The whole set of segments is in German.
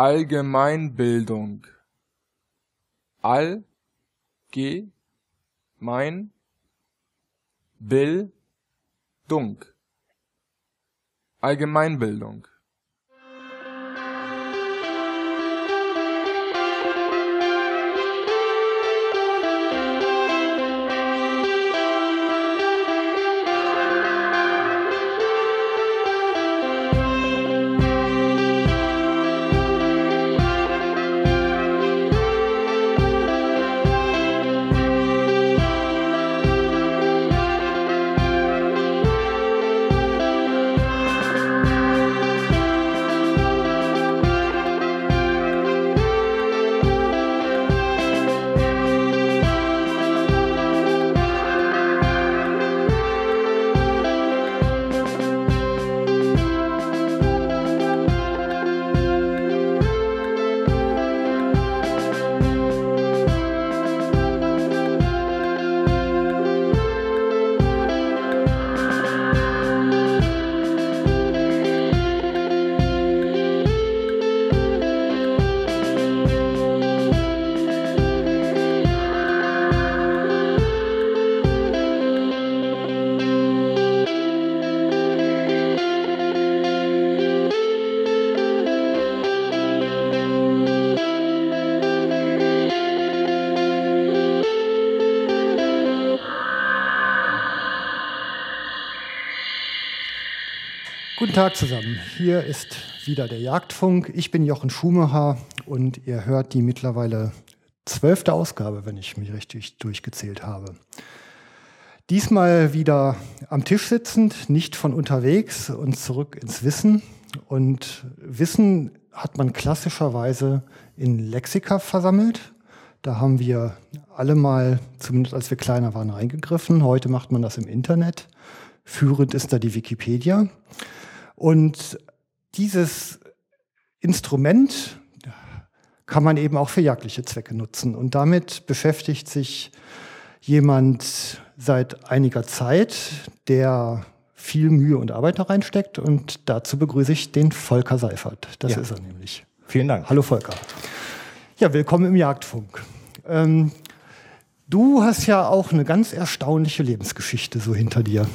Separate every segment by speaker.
Speaker 1: Allgemeinbildung. All, G, mein, Bill. Allgemeinbildung.
Speaker 2: Guten Tag zusammen. Hier ist wieder der Jagdfunk. Ich bin Jochen Schumacher und ihr hört die mittlerweile zwölfte Ausgabe, wenn ich mich richtig durchgezählt habe. Diesmal wieder am Tisch sitzend, nicht von unterwegs und zurück ins Wissen. Und Wissen hat man klassischerweise in Lexika versammelt. Da haben wir alle mal, zumindest als wir kleiner waren, reingegriffen. Heute macht man das im Internet. Führend ist da die Wikipedia. Und dieses Instrument kann man eben auch für jagdliche Zwecke nutzen. Und damit beschäftigt sich jemand seit einiger Zeit, der viel Mühe und Arbeit da reinsteckt. Und dazu begrüße ich den Volker Seifert. Das ja. ist er nämlich.
Speaker 3: Vielen Dank.
Speaker 2: Hallo Volker. Ja, willkommen im Jagdfunk. Ähm, du hast ja auch eine ganz erstaunliche Lebensgeschichte so hinter dir.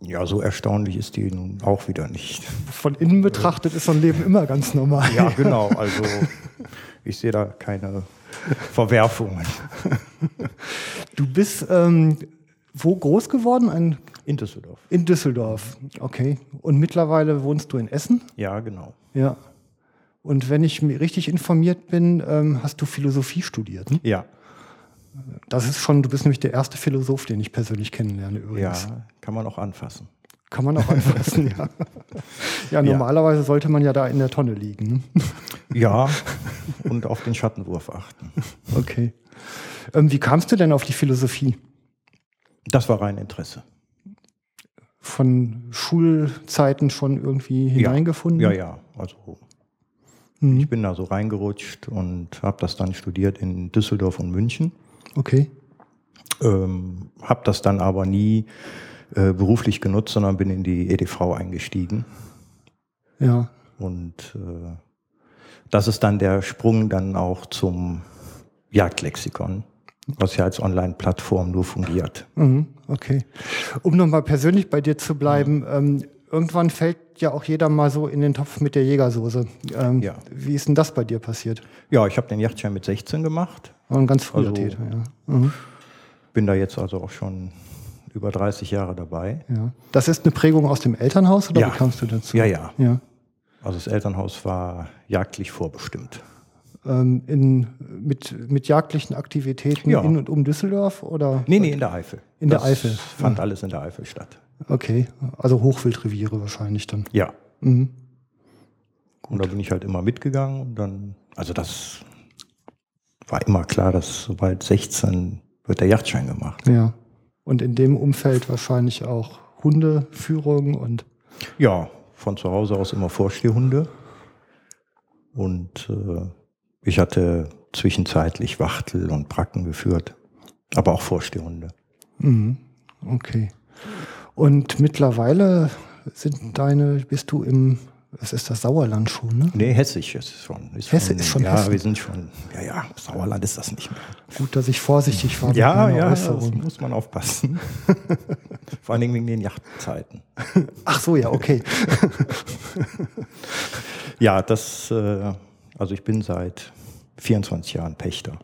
Speaker 3: Ja, so erstaunlich ist die nun auch wieder nicht.
Speaker 2: Von innen betrachtet ist so ein Leben immer ganz normal.
Speaker 3: Ja, genau. Also ich sehe da keine Verwerfungen.
Speaker 2: Du bist ähm, wo groß geworden? Ein
Speaker 3: in Düsseldorf.
Speaker 2: In Düsseldorf, okay. Und mittlerweile wohnst du in Essen?
Speaker 3: Ja, genau.
Speaker 2: Ja. Und wenn ich richtig informiert bin, ähm, hast du Philosophie studiert?
Speaker 3: Ne? Ja.
Speaker 2: Das ist schon, du bist nämlich der erste Philosoph, den ich persönlich kennenlerne übrigens.
Speaker 3: Ja, kann man auch anfassen.
Speaker 2: Kann man auch anfassen, ja. Ja, normalerweise ja. sollte man ja da in der Tonne liegen. Ne?
Speaker 3: Ja, und auf den Schattenwurf achten.
Speaker 2: Okay. Ähm, wie kamst du denn auf die Philosophie?
Speaker 3: Das war rein Interesse.
Speaker 2: Von Schulzeiten schon irgendwie hineingefunden?
Speaker 3: Ja, ja, ja. Also mhm. ich bin da so reingerutscht und habe das dann studiert in Düsseldorf und München.
Speaker 2: Okay.
Speaker 3: Ähm, habe das dann aber nie äh, beruflich genutzt, sondern bin in die EDV eingestiegen.
Speaker 2: Ja.
Speaker 3: Und äh, das ist dann der Sprung dann auch zum Jagdlexikon, was ja als Online-Plattform nur fungiert.
Speaker 2: Mhm, okay. Um nochmal persönlich bei dir zu bleiben, mhm. ähm, irgendwann fällt ja auch jeder mal so in den Topf mit der Jägersoße. Ähm, ja. Wie ist denn das bei dir passiert?
Speaker 3: Ja, ich habe den Yachtschein mit 16 gemacht.
Speaker 2: War ein ganz früher also, Täter, ja. Mhm.
Speaker 3: Bin da jetzt also auch schon über 30 Jahre dabei.
Speaker 2: Ja. Das ist eine Prägung aus dem Elternhaus oder
Speaker 3: ja.
Speaker 2: wie kamst du dazu?
Speaker 3: Ja, ja, ja. Also das Elternhaus war jagdlich vorbestimmt.
Speaker 2: Ähm, in, mit, mit jagdlichen Aktivitäten ja. in und um Düsseldorf? Oder?
Speaker 3: Nee, nee, in der Eifel.
Speaker 2: In das der Eifel.
Speaker 3: fand alles in der Eifel statt.
Speaker 2: Okay, also Hochwildreviere wahrscheinlich dann.
Speaker 3: Ja. Mhm. Und da bin ich halt immer mitgegangen und dann, also das war immer klar, dass sobald 16 wird der Yachtschein gemacht.
Speaker 2: Ja. Und in dem Umfeld wahrscheinlich auch Hundeführung und.
Speaker 3: Ja, von zu Hause aus immer Vorstehhunde. Und äh, ich hatte zwischenzeitlich Wachtel und Bracken geführt, aber auch Vorstehhunde.
Speaker 2: Mhm. Okay. Und mittlerweile sind deine, bist du im Was ist das Sauerland schon, ne?
Speaker 3: Nee, Hessisch ist schon.
Speaker 2: Ist Hesse schon, ist schon
Speaker 3: Ja,
Speaker 2: Hessen.
Speaker 3: wir sind schon, ja, ja, Sauerland ist das nicht mehr.
Speaker 2: Gut, dass ich vorsichtig war.
Speaker 3: Ja, ja, das muss man aufpassen. Vor allen Dingen wegen den Yachtzeiten.
Speaker 2: Ach so, ja, okay.
Speaker 3: ja, das, äh, also ich bin seit 24 Jahren Pächter.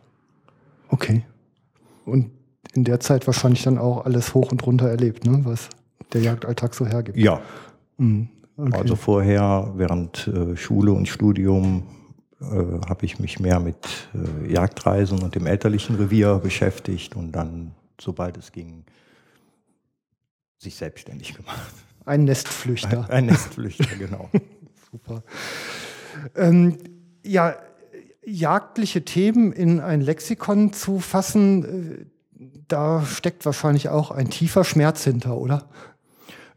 Speaker 2: Okay. Und in der Zeit wahrscheinlich dann auch alles hoch und runter erlebt, ne? was der Jagdalltag so hergibt.
Speaker 3: Ja.
Speaker 2: Mhm.
Speaker 3: Okay. Also vorher, während äh, Schule und Studium, äh, habe ich mich mehr mit äh, Jagdreisen und dem elterlichen Revier beschäftigt und dann, sobald es ging, sich selbstständig gemacht.
Speaker 2: Ein Nestflüchter.
Speaker 3: Ein, ein Nestflüchter, genau.
Speaker 2: Super. Ähm, ja, jagdliche Themen in ein Lexikon zu fassen, äh, da steckt wahrscheinlich auch ein tiefer Schmerz hinter, oder?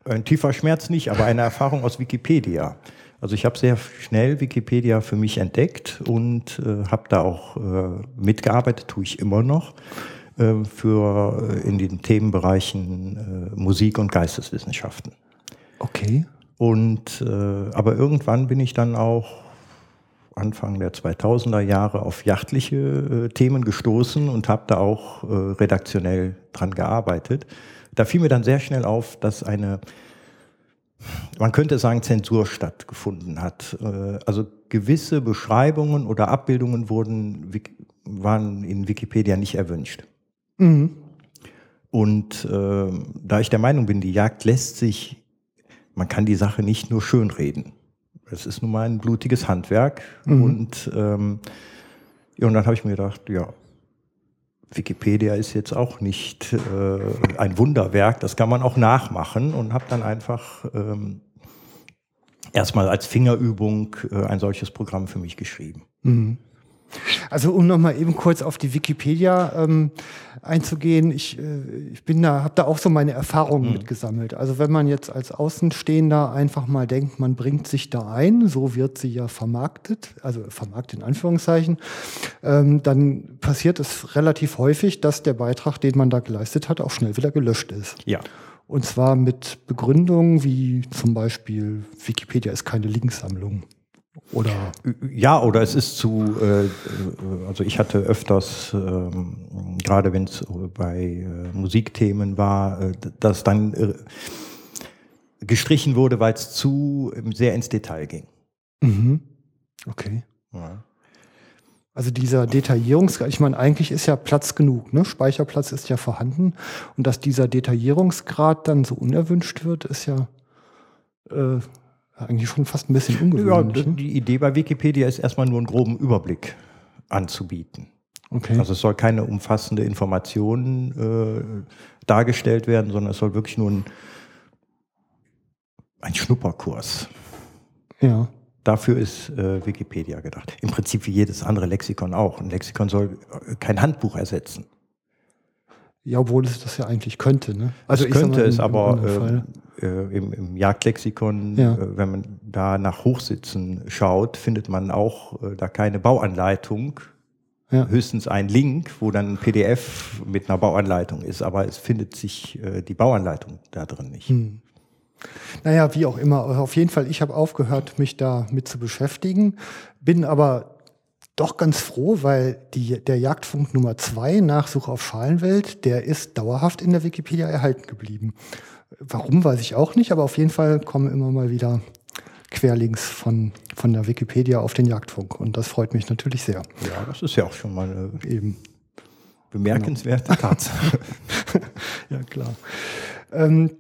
Speaker 3: Ein tiefer Schmerz nicht, aber eine Erfahrung aus Wikipedia. Also ich habe sehr schnell Wikipedia für mich entdeckt und äh, habe da auch äh, mitgearbeitet, tue ich immer noch, äh, für äh, in den Themenbereichen äh, Musik und Geisteswissenschaften.
Speaker 2: Okay.
Speaker 3: Und äh, aber irgendwann bin ich dann auch Anfang der 2000er Jahre auf jachtliche Themen gestoßen und habe da auch redaktionell dran gearbeitet. Da fiel mir dann sehr schnell auf, dass eine, man könnte sagen, Zensur stattgefunden hat. Äh, also gewisse Beschreibungen oder Abbildungen wurden, waren in Wikipedia nicht erwünscht. Mhm. Und äh, da ich der Meinung bin, die Jagd lässt sich, man kann die Sache nicht nur schönreden. Es ist nun mal ein blutiges Handwerk. Mhm. Und, ähm, ja, und dann habe ich mir gedacht, ja, Wikipedia ist jetzt auch nicht äh, ein Wunderwerk, das kann man auch nachmachen und habe dann einfach ähm, erstmal als Fingerübung äh, ein solches Programm für mich geschrieben.
Speaker 2: Mhm. Also um nochmal eben kurz auf die Wikipedia ähm, einzugehen, ich, äh, ich bin da, habe da auch so meine Erfahrungen mhm. mitgesammelt. Also wenn man jetzt als Außenstehender einfach mal denkt, man bringt sich da ein, so wird sie ja vermarktet, also vermarktet in Anführungszeichen, ähm, dann passiert es relativ häufig, dass der Beitrag, den man da geleistet hat, auch schnell wieder gelöscht ist.
Speaker 3: Ja.
Speaker 2: Und zwar mit Begründungen wie zum Beispiel, Wikipedia ist keine Linksammlung. Oder?
Speaker 3: Ja, oder es ist zu, äh, also ich hatte öfters, ähm, gerade wenn es bei äh, Musikthemen war, äh, dass dann äh, gestrichen wurde, weil es zu sehr ins Detail ging.
Speaker 2: Mhm. Okay. Ja. Also dieser Detaillierungsgrad, ich meine, eigentlich ist ja Platz genug, ne? Speicherplatz ist ja vorhanden. Und dass dieser Detaillierungsgrad dann so unerwünscht wird, ist ja äh, eigentlich schon fast ein bisschen ungewöhnlich.
Speaker 3: Ja, ne? die Idee bei Wikipedia ist erstmal nur einen groben Überblick anzubieten. Okay. Also es soll keine umfassende Information äh, dargestellt werden, sondern es soll wirklich nur ein, ein Schnupperkurs.
Speaker 2: Ja.
Speaker 3: Dafür ist äh, Wikipedia gedacht. Im Prinzip wie jedes andere Lexikon auch. Ein Lexikon soll kein Handbuch ersetzen.
Speaker 2: Ja, obwohl es das ja eigentlich könnte. Ne?
Speaker 3: Also es könnte es, aber äh, äh, im, im Jagdlexikon, ja. äh, wenn man da nach Hochsitzen schaut, findet man auch äh, da keine Bauanleitung. Ja. Höchstens ein Link, wo dann ein PDF mit einer Bauanleitung ist, aber es findet sich äh, die Bauanleitung da drin nicht. Hm.
Speaker 2: Naja, wie auch immer. Auf jeden Fall, ich habe aufgehört, mich da mit zu beschäftigen, bin aber doch ganz froh, weil die, der Jagdfunk Nummer zwei, Nachsuche auf Schalenwelt, der ist dauerhaft in der Wikipedia erhalten geblieben. Warum, weiß ich auch nicht, aber auf jeden Fall kommen immer mal wieder Querlinks von, von der Wikipedia auf den Jagdfunk. Und das freut mich natürlich sehr.
Speaker 3: Ja, das ist ja auch schon mal eine Eben. bemerkenswerte genau. Tatsache.
Speaker 2: ja, klar. Ähm,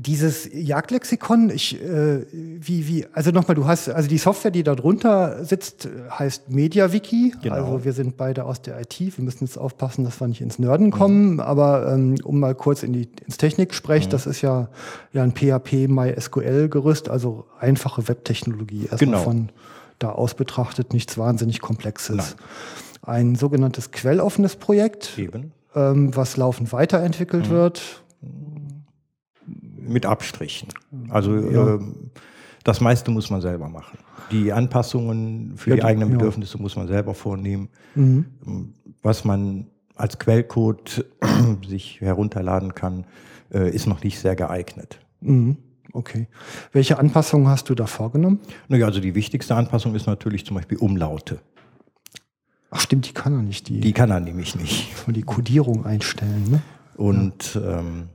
Speaker 2: dieses Jagdlexikon, ich, äh, wie, wie, also nochmal, du hast, also die Software, die da drunter sitzt, heißt MediaWiki. Genau. Also wir sind beide aus der IT. Wir müssen jetzt aufpassen, dass wir nicht ins Nörden kommen. Mhm. Aber ähm, um mal kurz in die, ins Techniksprech, mhm. das ist ja, ja ein PHP MySQL-Gerüst, also einfache Webtechnologie. Erstmal genau. von da aus betrachtet nichts wahnsinnig Komplexes. Nein. Ein sogenanntes quelloffenes Projekt, ähm, was laufend weiterentwickelt mhm. wird
Speaker 3: mit Abstrichen. Also ja. äh, das meiste muss man selber machen. Die Anpassungen für ja, die eigenen Bedürfnisse ja. muss man selber vornehmen. Mhm. Was man als Quellcode sich herunterladen kann, äh, ist noch nicht sehr geeignet.
Speaker 2: Mhm. Okay. Welche Anpassungen hast du da vorgenommen?
Speaker 3: Naja, also die wichtigste Anpassung ist natürlich zum Beispiel Umlaute.
Speaker 2: Ach stimmt, die kann er nicht. Die,
Speaker 3: Die kann er nämlich nicht.
Speaker 2: von die Codierung einstellen. Ne?
Speaker 3: Und ähm,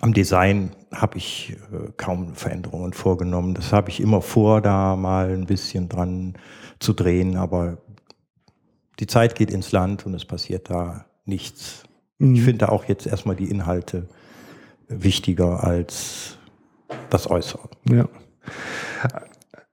Speaker 3: am Design habe ich äh, kaum Veränderungen vorgenommen. Das habe ich immer vor, da mal ein bisschen dran zu drehen, aber die Zeit geht ins Land und es passiert da nichts.
Speaker 2: Mhm.
Speaker 3: Ich finde auch jetzt erstmal die Inhalte wichtiger als das Äußere.
Speaker 2: Ja.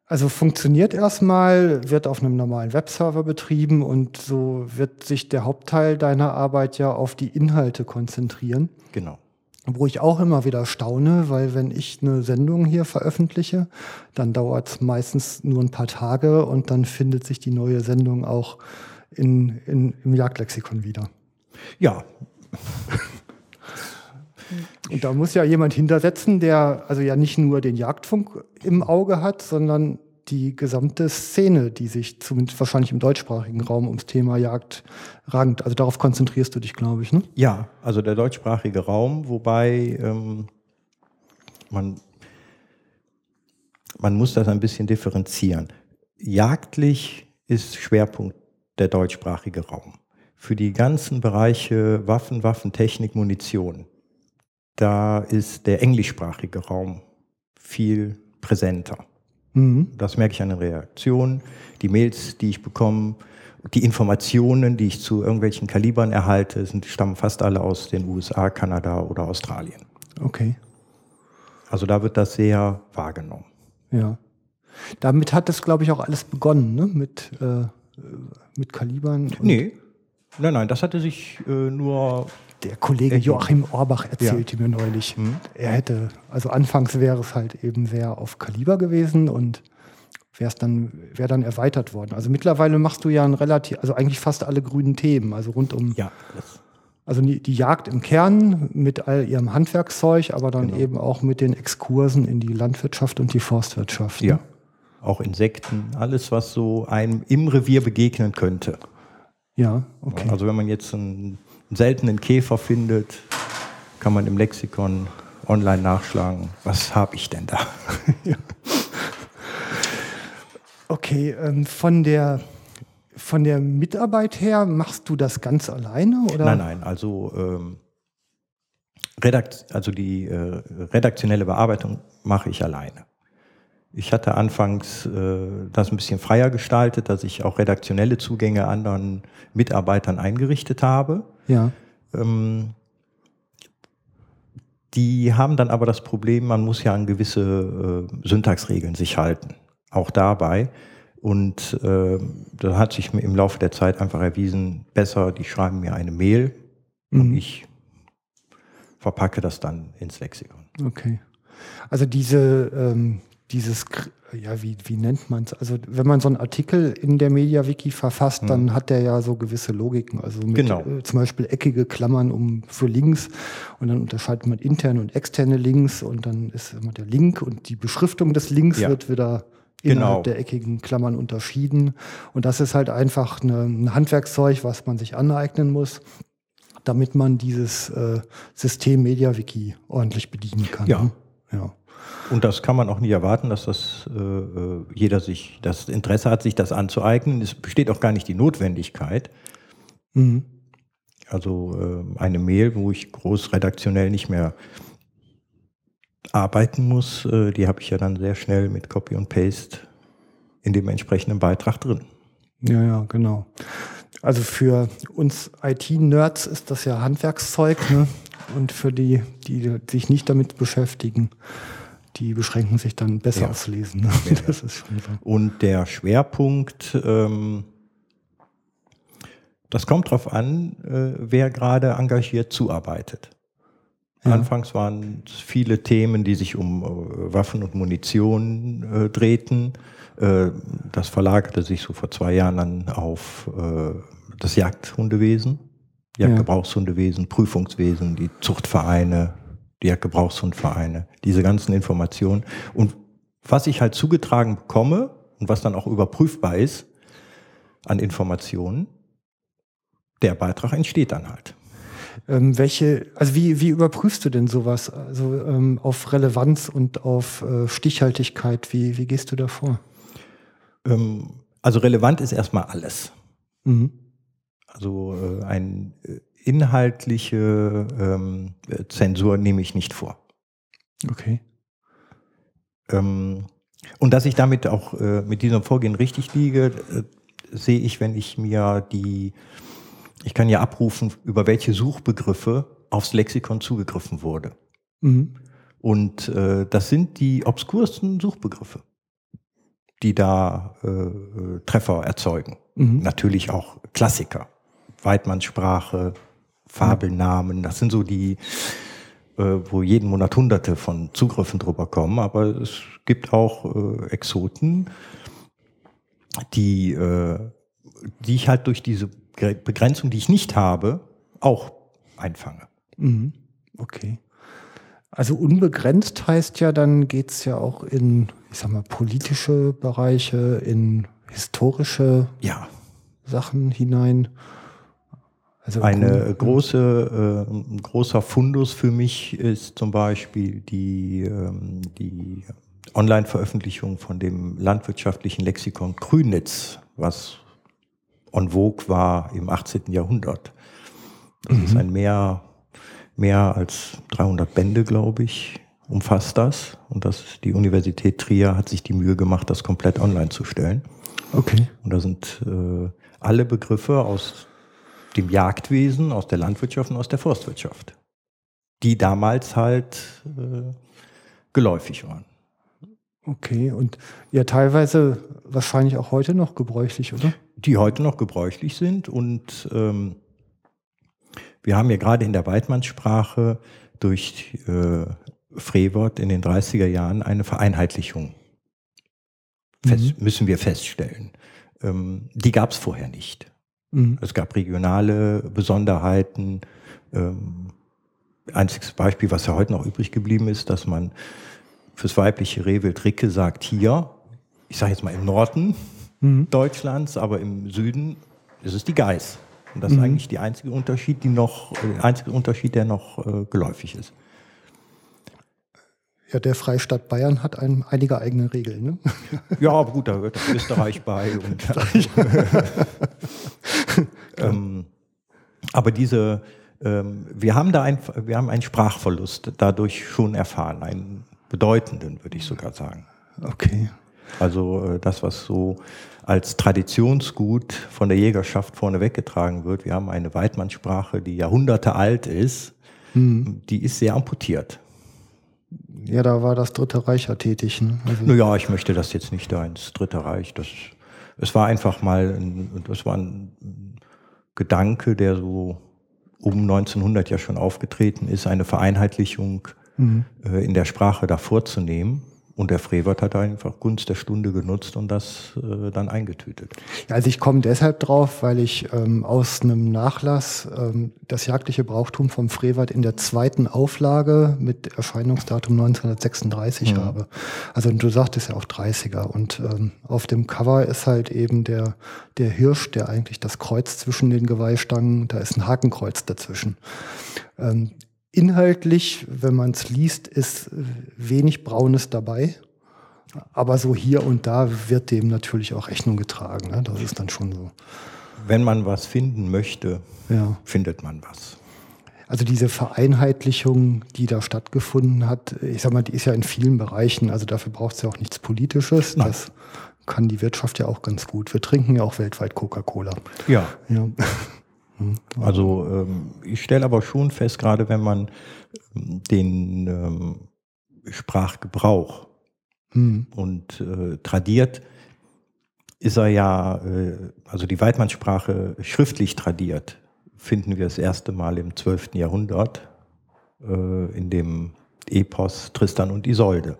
Speaker 2: Also funktioniert erstmal, wird auf einem normalen Webserver betrieben und so wird sich der Hauptteil deiner Arbeit ja auf die Inhalte konzentrieren.
Speaker 3: Genau.
Speaker 2: Wo ich auch immer wieder staune, weil wenn ich eine Sendung hier veröffentliche, dann dauert es meistens nur ein paar Tage und dann findet sich die neue Sendung auch in, in, im Jagdlexikon wieder.
Speaker 3: Ja,
Speaker 2: Und da muss ja jemand hintersetzen, der also ja nicht nur den Jagdfunk im Auge hat, sondern die gesamte Szene, die sich zumindest wahrscheinlich im deutschsprachigen Raum ums Thema Jagd rankt. Also darauf konzentrierst du dich, glaube ich, ne?
Speaker 3: Ja, also der deutschsprachige Raum, wobei ähm, man, man muss das ein bisschen differenzieren. Jagdlich ist Schwerpunkt der deutschsprachige Raum. Für die ganzen Bereiche Waffen, Waffentechnik, Munition, da ist der englischsprachige Raum viel präsenter.
Speaker 2: Mhm.
Speaker 3: Das merke ich an den Reaktionen, die Mails, die ich bekomme, die Informationen, die ich zu irgendwelchen Kalibern erhalte, sind, stammen fast alle aus den USA, Kanada oder Australien.
Speaker 2: Okay,
Speaker 3: Also da wird das sehr wahrgenommen.
Speaker 2: ja. Damit hat das, glaube ich, auch alles begonnen, ne? Mit, äh, mit Kalibern.
Speaker 3: Nee, nein, nein, das hatte sich äh, nur,
Speaker 2: Der Kollege? Joachim Orbach erzählte mir neulich,
Speaker 3: Mhm.
Speaker 2: er hätte, also anfangs wäre es halt eben sehr auf Kaliber gewesen und wäre es dann, wäre dann erweitert worden. Also mittlerweile machst du ja ein relativ, also eigentlich fast alle grünen Themen, also rund um,
Speaker 3: ja,
Speaker 2: also die, die Jagd im Kern mit all ihrem Handwerkszeug, aber dann
Speaker 3: Genau.
Speaker 2: eben auch mit den Exkursen in die Landwirtschaft und die Forstwirtschaft. ne?
Speaker 3: ja, auch Insekten, alles, was so einem im Revier begegnen könnte.
Speaker 2: Ja, okay.
Speaker 3: Also wenn man jetzt einen, einen seltenen Käfer findet, kann man im Lexikon online nachschlagen, was habe ich denn da?
Speaker 2: Okay, ähm, von der von der Mitarbeit her machst du das ganz alleine oder?
Speaker 3: Nein, nein, also, ähm, Redakt, also die äh, redaktionelle Bearbeitung mache ich alleine. Ich hatte anfangs äh, das ein bisschen freier gestaltet, dass ich auch redaktionelle Zugänge anderen Mitarbeitern eingerichtet habe.
Speaker 2: Ja.
Speaker 3: Ähm, die haben dann aber das Problem, man muss ja an gewisse äh, Syntaxregeln sich halten, auch dabei. Und äh, da hat sich im Laufe der Zeit einfach erwiesen, besser, die schreiben mir eine Mail und
Speaker 2: Mhm.
Speaker 3: ich verpacke das dann ins Lexikon.
Speaker 2: Okay. Also diese, ähm, dieses, ja, wie, wie nennt man es? Also wenn man so einen Artikel in der MediaWiki verfasst, dann hat der ja so gewisse Logiken. Also mit
Speaker 3: Genau.
Speaker 2: äh, zum Beispiel eckige Klammern um für Links und dann unterscheidet man interne und externe Links und dann ist immer der Link und die Beschriftung des Links
Speaker 3: Ja.
Speaker 2: wird wieder
Speaker 3: Genau.
Speaker 2: innerhalb der eckigen Klammern unterschieden. Und das ist halt einfach eine, ein Handwerkszeug, was man sich aneignen muss, damit man dieses äh, System MediaWiki ordentlich bedienen kann.
Speaker 3: Ja.
Speaker 2: ne? Ja.
Speaker 3: Und das kann man auch nie erwarten, dass das äh, äh, jeder sich das Interesse hat, sich das anzueignen. Es besteht auch gar nicht die Notwendigkeit.
Speaker 2: Mhm.
Speaker 3: Also äh, eine Mail, wo ich groß redaktionell nicht mehr arbeiten muss, äh, die habe ich ja dann sehr schnell mit Copy und Paste in dem entsprechenden Beitrag drin.
Speaker 2: Ja, ja, genau. Also für uns IT-Nerds ist das ja Handwerkszeug, ne? Und für die, die sich nicht damit beschäftigen, die beschränken sich dann besser
Speaker 3: Ja.
Speaker 2: aufs Lesen. Ne? Ist schon so.
Speaker 3: Und der Schwerpunkt, ähm, das kommt drauf an, äh, wer gerade engagiert zuarbeitet.
Speaker 2: Ja.
Speaker 3: Anfangs waren es viele Themen, die sich um äh, Waffen und Munition äh, drehten. Äh, das verlagerte sich so vor zwei Jahren dann auf äh, das Jagdhundewesen, Jagdgebrauchshundewesen, Prüfungswesen, die Zuchtvereine, die Jagdgebrauchshundvereine, diese ganzen Informationen. Und was ich halt zugetragen bekomme und was dann auch überprüfbar ist an Informationen, der Beitrag entsteht dann halt.
Speaker 2: Ähm, welche, also wie, wie überprüfst du denn sowas? Also ähm, auf Relevanz und auf äh, Stichhaltigkeit, wie, wie gehst du da vor?
Speaker 3: Ähm, also relevant ist erstmal alles.
Speaker 2: Mhm.
Speaker 3: Also äh, eine äh, inhaltliche ähm, Zensur nehme ich nicht vor.
Speaker 2: Okay.
Speaker 3: Ähm, und dass ich damit auch äh, mit diesem Vorgehen richtig liege, äh, sehe ich, wenn ich mir die, ich kann ja abrufen, über welche Suchbegriffe aufs Lexikon zugegriffen wurde.
Speaker 2: Mhm.
Speaker 3: Und äh, das sind die obskursten Suchbegriffe, die da äh, Treffer erzeugen.
Speaker 2: Mhm.
Speaker 3: Natürlich auch Klassiker. Weidmannssprache, Fabelnamen, das sind so die, äh, wo jeden Monat hunderte von Zugriffen drüber kommen, aber es gibt auch äh, Exoten, die, äh, die ich halt durch diese Begrenzung, die ich nicht habe, auch einfange.
Speaker 2: Mhm. Okay. Also unbegrenzt heißt ja, dann geht es ja auch in, ich sag mal, politische Bereiche, in historische
Speaker 3: ja.
Speaker 2: Sachen hinein.
Speaker 3: Also Eine große, äh, ein großer Fundus für mich ist zum Beispiel die, ähm, die Online-Veröffentlichung von dem landwirtschaftlichen Lexikon Grünitz, was en vogue war im 18. Jahrhundert. Das mhm. ist ein mehr, mehr als 300 Bände, glaube ich, umfasst das. Und das die Universität Trier hat sich die Mühe gemacht, das komplett online zu stellen.
Speaker 2: Okay.
Speaker 3: Und da sind äh, alle Begriffe aus dem Jagdwesen, aus der Landwirtschaft und aus der Forstwirtschaft, die damals halt äh, geläufig waren.
Speaker 2: Okay, und ja, teilweise wahrscheinlich auch heute noch gebräuchlich, oder?
Speaker 3: Die heute noch gebräuchlich sind und ähm, wir haben ja gerade in der Weidmannssprache durch äh, Frevert in den 30er Jahren eine Vereinheitlichung fest, mhm. müssen wir feststellen. Ähm, die gab es vorher nicht. Mhm. Es gab regionale Besonderheiten. Ähm, einziges Beispiel, was ja heute noch übrig geblieben ist, dass man fürs weibliche Rehwild Ricke sagt hier, ich sage jetzt mal im Norden mhm. Deutschlands, aber im Süden ist es die Geiß. Und das mhm. ist eigentlich der einzige Unterschied, die noch, der äh, einzige Unterschied, der noch äh, geläufig ist.
Speaker 2: Ja, der Freistaat Bayern hat ein, einige eigene Regeln. Ne?
Speaker 3: Ja, aber gut, da gehört Österreich bei. Und, ähm, aber diese, ähm, wir haben da ein, wir haben einen Sprachverlust dadurch schon erfahren, einen bedeutenden, würde ich sogar sagen.
Speaker 2: Okay.
Speaker 3: Also äh, das, was so als Traditionsgut von der Jägerschaft vorne weggetragen wird. Wir haben eine Weidmannssprache, die Jahrhunderte alt ist. Hm. Die ist sehr amputiert.
Speaker 2: Ja, da war das Dritte Reich ja tätig. Ne?
Speaker 3: Also naja, ich möchte das jetzt nicht da ins Dritte Reich. Das, es war einfach mal, ein, das war ein Gedanke, der so um 1900 ja schon aufgetreten ist, eine Vereinheitlichung mhm. äh, in der Sprache da vorzunehmen. Und der Frevert hat einfach Gunst der Stunde genutzt und das äh, dann eingetütet.
Speaker 2: Ja, also ich komme deshalb drauf, weil ich ähm, aus einem Nachlass ähm, das jagdliche Brauchtum vom Frevert in der zweiten Auflage mit Erscheinungsdatum 1936 mhm. habe. Also du sagtest ja auch 30er. Und ähm, auf dem Cover ist halt eben der, der Hirsch, der eigentlich das Kreuz zwischen den Geweihstangen, da ist ein Hakenkreuz dazwischen. Ähm, Inhaltlich, wenn man es liest, ist wenig Braunes dabei. Aber so hier und da wird dem natürlich auch Rechnung getragen. Ne? Das ist dann schon so.
Speaker 3: Wenn man was finden möchte, ja. findet man was.
Speaker 2: Also diese Vereinheitlichung, die da stattgefunden hat, ich sag mal, die ist ja in vielen Bereichen, also dafür braucht es ja auch nichts Politisches. Nein. Das kann die Wirtschaft ja auch ganz gut. Wir trinken ja auch weltweit Coca-Cola.
Speaker 3: Ja. ja. Also ähm, ich stelle aber schon fest, gerade wenn man den ähm, Sprachgebrauch mhm. und äh, tradiert, ist er ja, äh, also die Weidmannssprache schriftlich tradiert, finden wir das erste Mal im 12. Jahrhundert äh, in dem Epos Tristan und Isolde.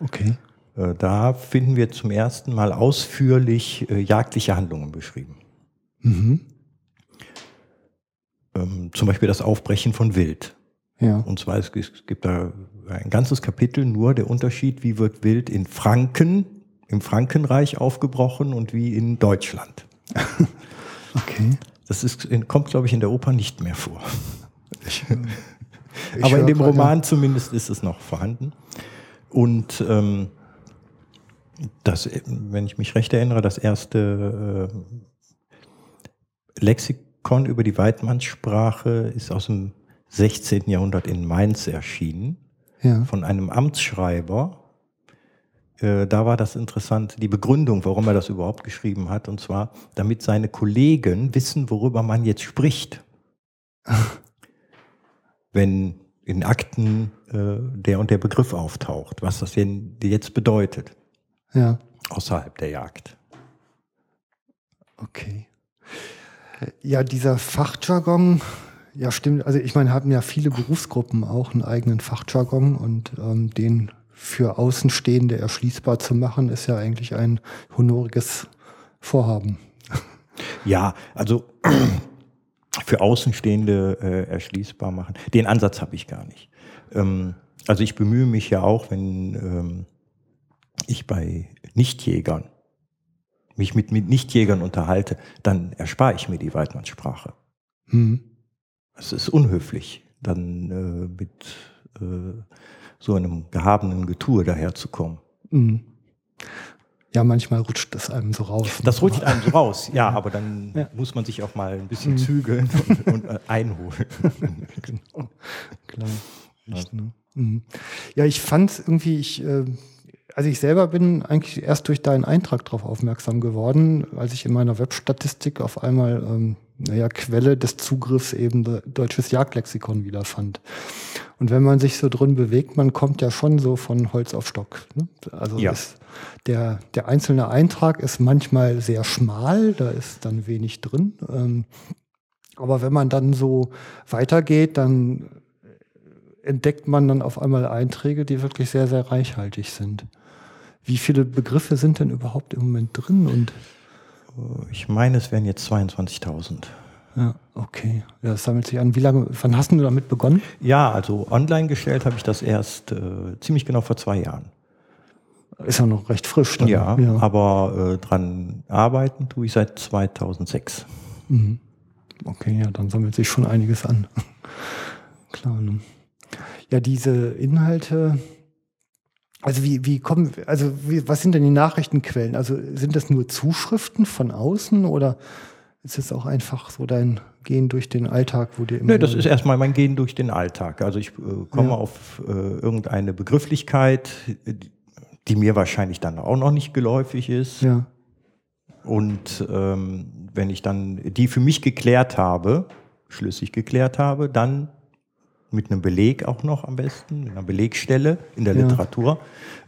Speaker 2: Okay.
Speaker 3: Äh, da finden wir zum ersten Mal ausführlich äh, jagdliche Handlungen beschrieben. Mhm ähm, zum Beispiel das Aufbrechen von Wild.
Speaker 2: Ja.
Speaker 3: Und zwar es gibt da ein ganzes Kapitel nur der Unterschied, wie wird Wild in Franken, im Frankenreich aufgebrochen und wie in Deutschland.
Speaker 2: okay.
Speaker 3: Das ist, kommt, glaube ich, in der Oper nicht mehr vor.
Speaker 2: Ich, äh, ich
Speaker 3: Aber in dem
Speaker 2: gerade-
Speaker 3: Roman zumindest ist es noch vorhanden. Und ähm, das, wenn ich mich recht erinnere, das erste äh, Lexikon über die Weidmannssprache ist aus dem 16. Jahrhundert in Mainz erschienen,
Speaker 2: Ja.
Speaker 3: von einem Amtsschreiber. Äh, da war das interessant, die Begründung, warum er das überhaupt geschrieben hat, und zwar, damit seine Kollegen wissen, worüber man jetzt spricht wenn in Akten äh, der und der Begriff auftaucht, was das denn jetzt bedeutet,
Speaker 2: Ja.
Speaker 3: außerhalb der Jagd.
Speaker 2: Okay. Ja, dieser Fachjargon, ja stimmt, also ich meine, haben ja viele Berufsgruppen auch einen eigenen Fachjargon und ähm, den für Außenstehende erschließbar zu machen, ist ja eigentlich ein honoriges Vorhaben.
Speaker 3: Ja, also für Außenstehende äh, erschließbar machen. Den Ansatz habe ich gar nicht. Ähm, also ich bemühe mich ja auch, wenn ähm, ich bei Nichtjägern mich mit, mit Nichtjägern unterhalte, dann erspare ich mir die Weidmannssprache.
Speaker 2: Hm.
Speaker 3: Es ist unhöflich, dann äh, mit äh, so einem gehabenen Getue daherzukommen.
Speaker 2: Hm. Ja, manchmal rutscht das einem so raus.
Speaker 3: Das rutscht einem so raus, ja, aber dann
Speaker 2: Ja.
Speaker 3: muss man sich auch mal ein bisschen zügeln und, und äh, einholen.
Speaker 2: genau. Klar. Echt, ne? Mhm. Ja, ich fand irgendwie, ich, äh, also ich selber bin eigentlich erst durch deinen Eintrag darauf aufmerksam geworden, als ich in meiner Webstatistik auf einmal, ähm, naja, Quelle des Zugriffs eben de- deutsches Jagdlexikon wiederfand. Und wenn man sich so drin bewegt, man kommt ja schon so von Holz auf Stock. Ne? Also
Speaker 3: Ja.
Speaker 2: ist der, der einzelne Eintrag ist manchmal sehr schmal, da ist dann wenig drin. Ähm, aber wenn man dann so weitergeht, dann entdeckt man dann auf einmal Einträge, die wirklich sehr, sehr reichhaltig sind. Wie viele Begriffe sind denn überhaupt im Moment drin? Und
Speaker 3: Ich meine, es wären jetzt 22.000.
Speaker 2: ja, okay, ja, das sammelt sich an. Wie lange, wann hast du damit begonnen?
Speaker 3: Ja, also online gestellt habe ich das erst äh, ziemlich genau vor zwei Jahren.
Speaker 2: Ist ja noch recht frisch. Dann.
Speaker 3: Ja, aber äh, dran arbeiten tue ich seit 2006.
Speaker 2: Mhm. Okay, ja, dann sammelt sich schon einiges an. Klar. Ne? Ja, diese Inhalte. Also wie, wie kommen, also wie, was sind denn die Nachrichtenquellen? Also sind das nur Zuschriften von außen oder ist es auch einfach so dein Gehen durch den Alltag, wo dir immer.
Speaker 3: Nö, das ist erstmal mein Gehen durch den Alltag. Also ich äh, komme
Speaker 2: Ja.
Speaker 3: auf äh, irgendeine Begrifflichkeit, die mir wahrscheinlich dann auch noch nicht geläufig ist.
Speaker 2: Ja.
Speaker 3: Und ähm, wenn ich dann die für mich geklärt habe, schlüssig geklärt habe, dann mit einem Beleg auch noch am besten, mit einer Belegstelle in der
Speaker 2: Ja.
Speaker 3: Literatur,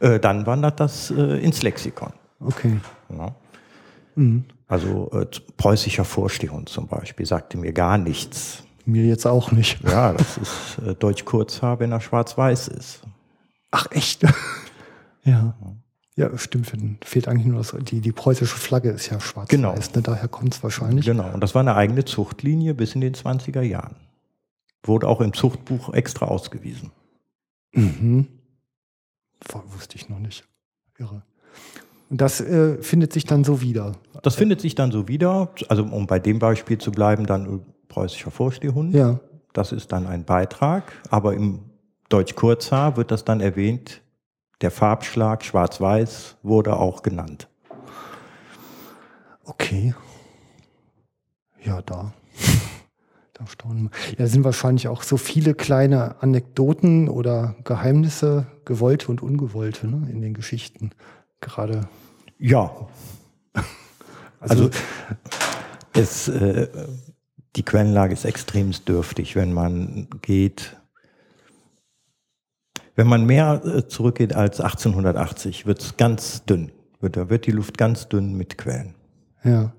Speaker 3: äh, dann wandert das äh, ins Lexikon.
Speaker 2: Okay.
Speaker 3: Ja.
Speaker 2: Mhm.
Speaker 3: Also äh, preußischer Vorstehhund zum Beispiel sagte mir gar nichts.
Speaker 2: Mir jetzt auch nicht.
Speaker 3: Ja, das ist äh, Deutsch Kurzhaar, wenn er schwarz-weiß ist.
Speaker 2: Ach, echt? ja. Ja, stimmt. Fehlt eigentlich nur das, die, die preußische Flagge ist ja schwarz.
Speaker 3: Genau.
Speaker 2: Ne? Daher kommt es wahrscheinlich.
Speaker 3: Genau, und das war eine eigene Zuchtlinie bis in den 20er Jahren. Wurde auch im Zuchtbuch extra ausgewiesen.
Speaker 2: Mhm. Wusste ich noch nicht. Irre. Und das äh, findet sich dann so wieder.
Speaker 3: Das findet sich dann so wieder, also um bei dem Beispiel zu bleiben, dann preußischer Vorstehhund.
Speaker 2: Ja.
Speaker 3: Das ist dann ein Beitrag, aber im Deutsch Kurzhaar wird das dann erwähnt, der Farbschlag schwarz-weiß wurde auch genannt.
Speaker 2: Okay. Ja, da. Da staunen wir. Ja, sind wahrscheinlich auch so viele kleine Anekdoten oder Geheimnisse, gewollte und ungewollte, ne, in den Geschichten. Gerade.
Speaker 3: Ja,
Speaker 2: Also,
Speaker 3: Also es, äh, die Quellenlage ist extremst dürftig, wenn man geht. Wenn man mehr äh, zurückgeht als 1880, wird es ganz dünn. Da wird die Luft ganz dünn mit Quellen.
Speaker 2: ja.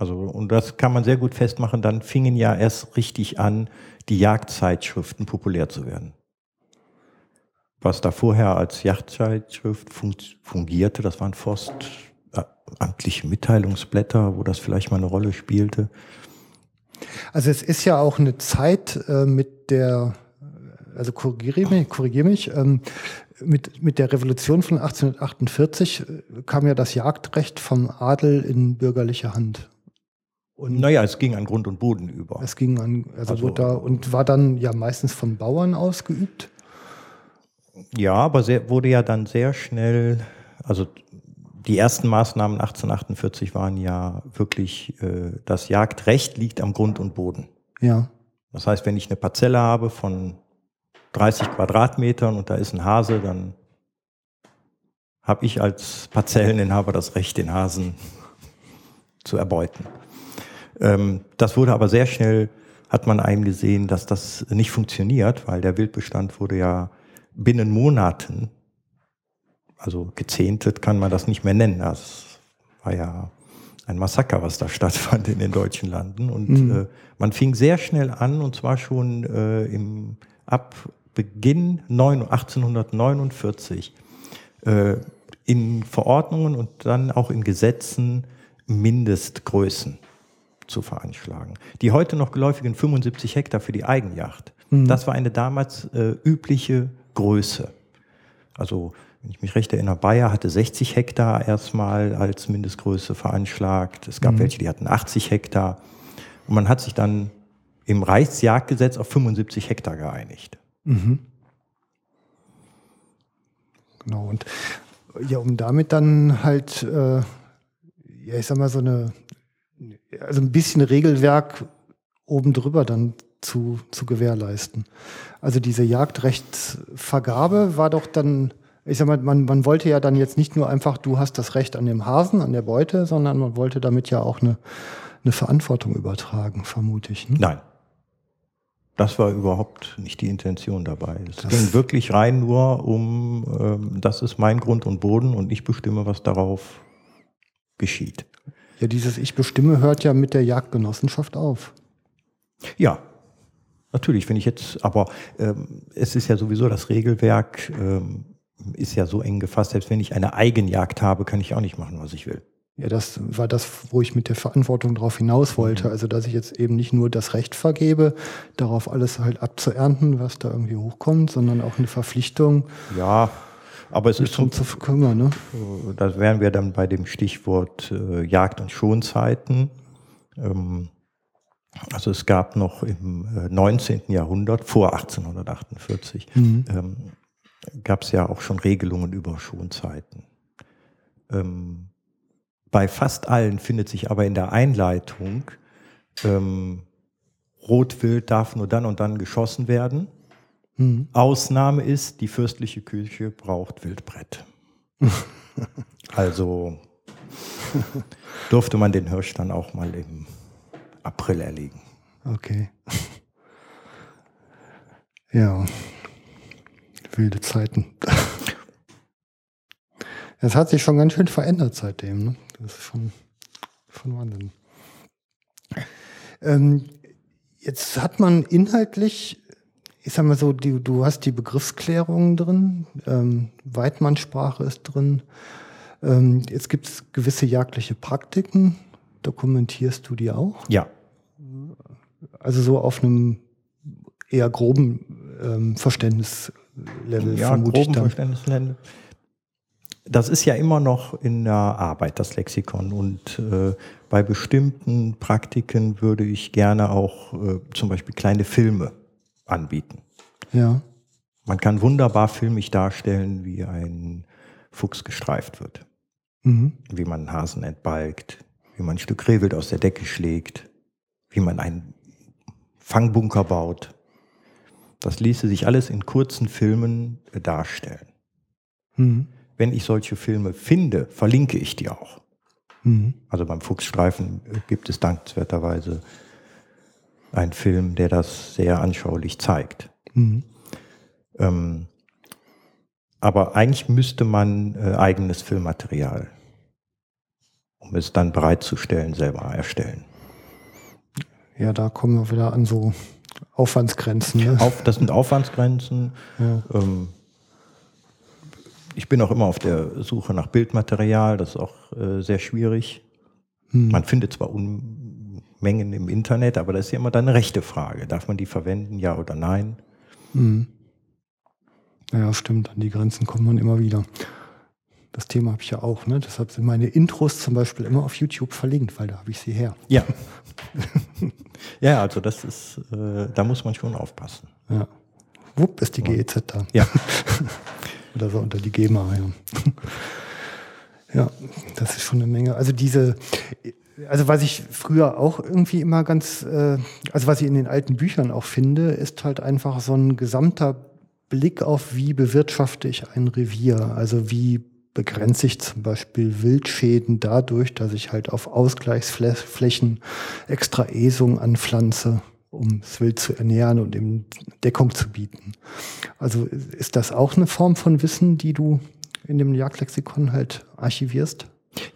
Speaker 3: Also, und das kann man sehr gut festmachen, dann fingen ja erst richtig an, die Jagdzeitschriften populär zu werden. Was da vorher als Jagdzeitschrift fun fungierte, das waren Forst, äh, Mitteilungsblätter, wo das vielleicht mal eine Rolle spielte.
Speaker 2: Also es ist ja auch eine Zeit äh, mit der, also korrigiere mich, korrigier mich ähm, mit, mit der Revolution von 1848 äh, kam ja das Jagdrecht vom Adel in bürgerliche Hand.
Speaker 3: Und naja, es ging an Grund und Boden über.
Speaker 2: Es ging an, also, also wurde da und war dann ja meistens von Bauern ausgeübt.
Speaker 3: Ja, aber sehr, wurde ja dann sehr schnell, also die ersten Maßnahmen 1848 waren ja wirklich, äh, das Jagdrecht liegt am Grund und Boden.
Speaker 2: Ja.
Speaker 3: Das heißt, wenn ich eine Parzelle habe von 30 Quadratmetern und da ist ein Hase, dann habe ich als Parzelleninhaber das Recht, den Hasen zu erbeuten. Ähm, das wurde aber sehr schnell, hat man eingesehen, dass das nicht funktioniert, weil der Wildbestand wurde ja binnen Monaten, also gezehntet kann man das nicht mehr nennen. Das war ja ein Massaker, was da stattfand in den deutschen Landen. Und mhm. äh, man fing sehr schnell an, und zwar schon äh, im, ab Beginn 1849 äh, in Verordnungen und dann auch in Gesetzen Mindestgrößen zu veranschlagen. Die heute noch geläufigen 75 Hektar für die Eigenjacht, mhm. das war eine damals äh, übliche Größe. Also, wenn ich mich recht erinnere, Bayer hatte 60 Hektar erstmal als Mindestgröße veranschlagt. Es gab mhm. welche, die hatten 80 Hektar. Und man hat sich dann im Reichsjagdgesetz auf 75 Hektar geeinigt. Mhm.
Speaker 2: Genau, und ja, um damit dann halt, äh, ja, ich sag mal, so eine, also ein bisschen Regelwerk oben drüber dann zu, zu gewährleisten. Also diese Jagdrechtsvergabe war doch dann, ich sag mal, man, man wollte ja dann jetzt nicht nur einfach, du hast das Recht an dem Hasen, an der Beute, sondern man wollte damit ja auch eine, eine Verantwortung übertragen, vermute ich.
Speaker 3: Ne? Nein. Das war überhaupt nicht die Intention dabei. Es das ging wirklich rein nur um, ähm, das ist mein Grund und Boden und ich bestimme, was darauf geschieht.
Speaker 2: Ja, dieses Ich bestimme hört ja mit der Jagdgenossenschaft auf.
Speaker 3: Ja, natürlich. Wenn ich jetzt, aber ähm, es ist ja sowieso das Regelwerk ähm, ist ja so eng gefasst. Selbst wenn ich eine Eigenjagd habe, kann ich auch nicht machen, was ich will.
Speaker 2: Ja, das war das, wo ich mit der Verantwortung darauf hinaus wollte. Mhm. Also, dass ich jetzt eben nicht nur das Recht vergebe, darauf alles halt abzuernten, was da irgendwie hochkommt, sondern auch eine Verpflichtung.
Speaker 3: Ja, aber es ist
Speaker 2: schon zu kümmern. Ne?
Speaker 3: Da wären wir dann bei dem Stichwort äh, Jagd- und Schonzeiten. Ähm, also es gab noch im äh, 19. Jahrhundert, vor 1848, mhm. ähm, gab es ja auch schon Regelungen über Schonzeiten. Ähm, bei fast allen findet sich aber in der Einleitung, ähm, Rotwild darf nur dann und dann geschossen werden. Mhm. Ausnahme ist, die fürstliche Küche braucht Wildbrett. also durfte man den Hirsch dann auch mal im April erlegen.
Speaker 2: Okay. Ja. Wilde Zeiten. Es hat sich schon ganz schön verändert seitdem. Ne? Das ist schon, schon Wahnsinn. Ähm, jetzt hat man inhaltlich, ich sag mal so, die, du hast die Begriffsklärungen drin, ähm, Weidmannsprache ist drin. Ähm, jetzt gibt es gewisse jagdliche Praktiken. Dokumentierst du die auch?
Speaker 3: Ja.
Speaker 2: Also so auf einem eher groben ähm, Verständnislevel.
Speaker 3: Ja, groben Verständnislevel das ist ja immer noch in der Arbeit, das Lexikon. Und äh, bei bestimmten Praktiken würde ich gerne auch äh, zum Beispiel kleine Filme anbieten.
Speaker 2: Ja.
Speaker 3: Man kann wunderbar filmig darstellen, wie ein Fuchs gestreift wird. Mhm. Wie man einen Hasen entbalgt, wie man ein Stück Rehwild aus der Decke schlägt, wie man einen Fangbunker baut. Das ließe sich alles in kurzen Filmen äh, darstellen. Mhm wenn ich solche Filme finde, verlinke ich die auch. Mhm. Also beim Fuchsstreifen gibt es dankenswerterweise einen Film, der das sehr anschaulich zeigt. Mhm. Ähm, aber eigentlich müsste man äh, eigenes Filmmaterial, um es dann bereitzustellen, selber erstellen.
Speaker 2: Ja, da kommen wir wieder an so Aufwandsgrenzen. Ne?
Speaker 3: Auf, das sind Aufwandsgrenzen. Ja. Ähm, ich bin auch immer auf der Suche nach Bildmaterial, das ist auch äh, sehr schwierig. Hm. Man findet zwar Unmengen im Internet, aber das ist ja immer dann eine rechte Frage. Darf man die verwenden, ja oder nein? Hm.
Speaker 2: Ja, stimmt. An die Grenzen kommt man immer wieder. Das Thema habe ich ja auch. Ne? Deshalb sind meine Intros zum Beispiel immer auf YouTube verlinkt, weil da habe ich sie her.
Speaker 3: Ja. ja, also das ist, äh, da muss man schon aufpassen.
Speaker 2: Ja. Wupp ist die GEZ da.
Speaker 3: Ja.
Speaker 2: Oder so unter die GEMA, ja. ja, das ist schon eine Menge. Also diese, also was ich früher auch irgendwie immer ganz, äh, also was ich in den alten Büchern auch finde, ist halt einfach so ein gesamter Blick auf, wie bewirtschafte ich ein Revier. Also wie begrenze ich zum Beispiel Wildschäden dadurch, dass ich halt auf Ausgleichsflächen extra Esung anpflanze, um das Wild zu ernähren und ihm Deckung zu bieten. Also ist das auch eine Form von Wissen, die du in dem Jagdlexikon halt archivierst?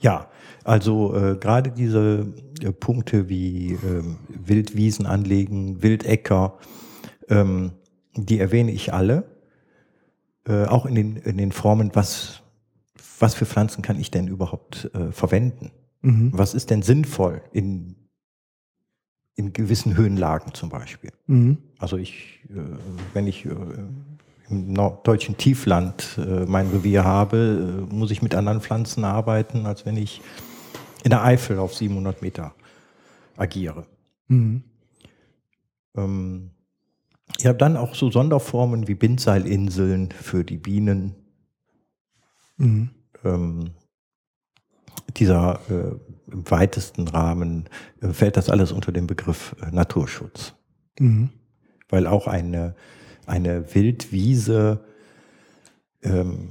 Speaker 3: Ja, also äh, gerade diese äh, Punkte wie äh, Wildwiesen anlegen, Wildäcker, ähm, die erwähne ich alle. Äh, auch in den, in den Formen, was, was für Pflanzen kann ich denn überhaupt äh, verwenden? Mhm. Was ist denn sinnvoll in, in gewissen Höhenlagen zum Beispiel? Mhm. Also ich, äh, wenn ich äh, im deutschen Tiefland äh, mein Revier habe, äh, muss ich mit anderen Pflanzen arbeiten, als wenn ich in der Eifel auf 700 Meter agiere. Mhm. Ähm, ich habe dann auch so Sonderformen wie Bindseilinseln für die Bienen. Mhm. Ähm, dieser äh, im weitesten Rahmen äh, fällt das alles unter den Begriff äh, Naturschutz. Mhm. Weil auch eine, eine Wildwiese ähm,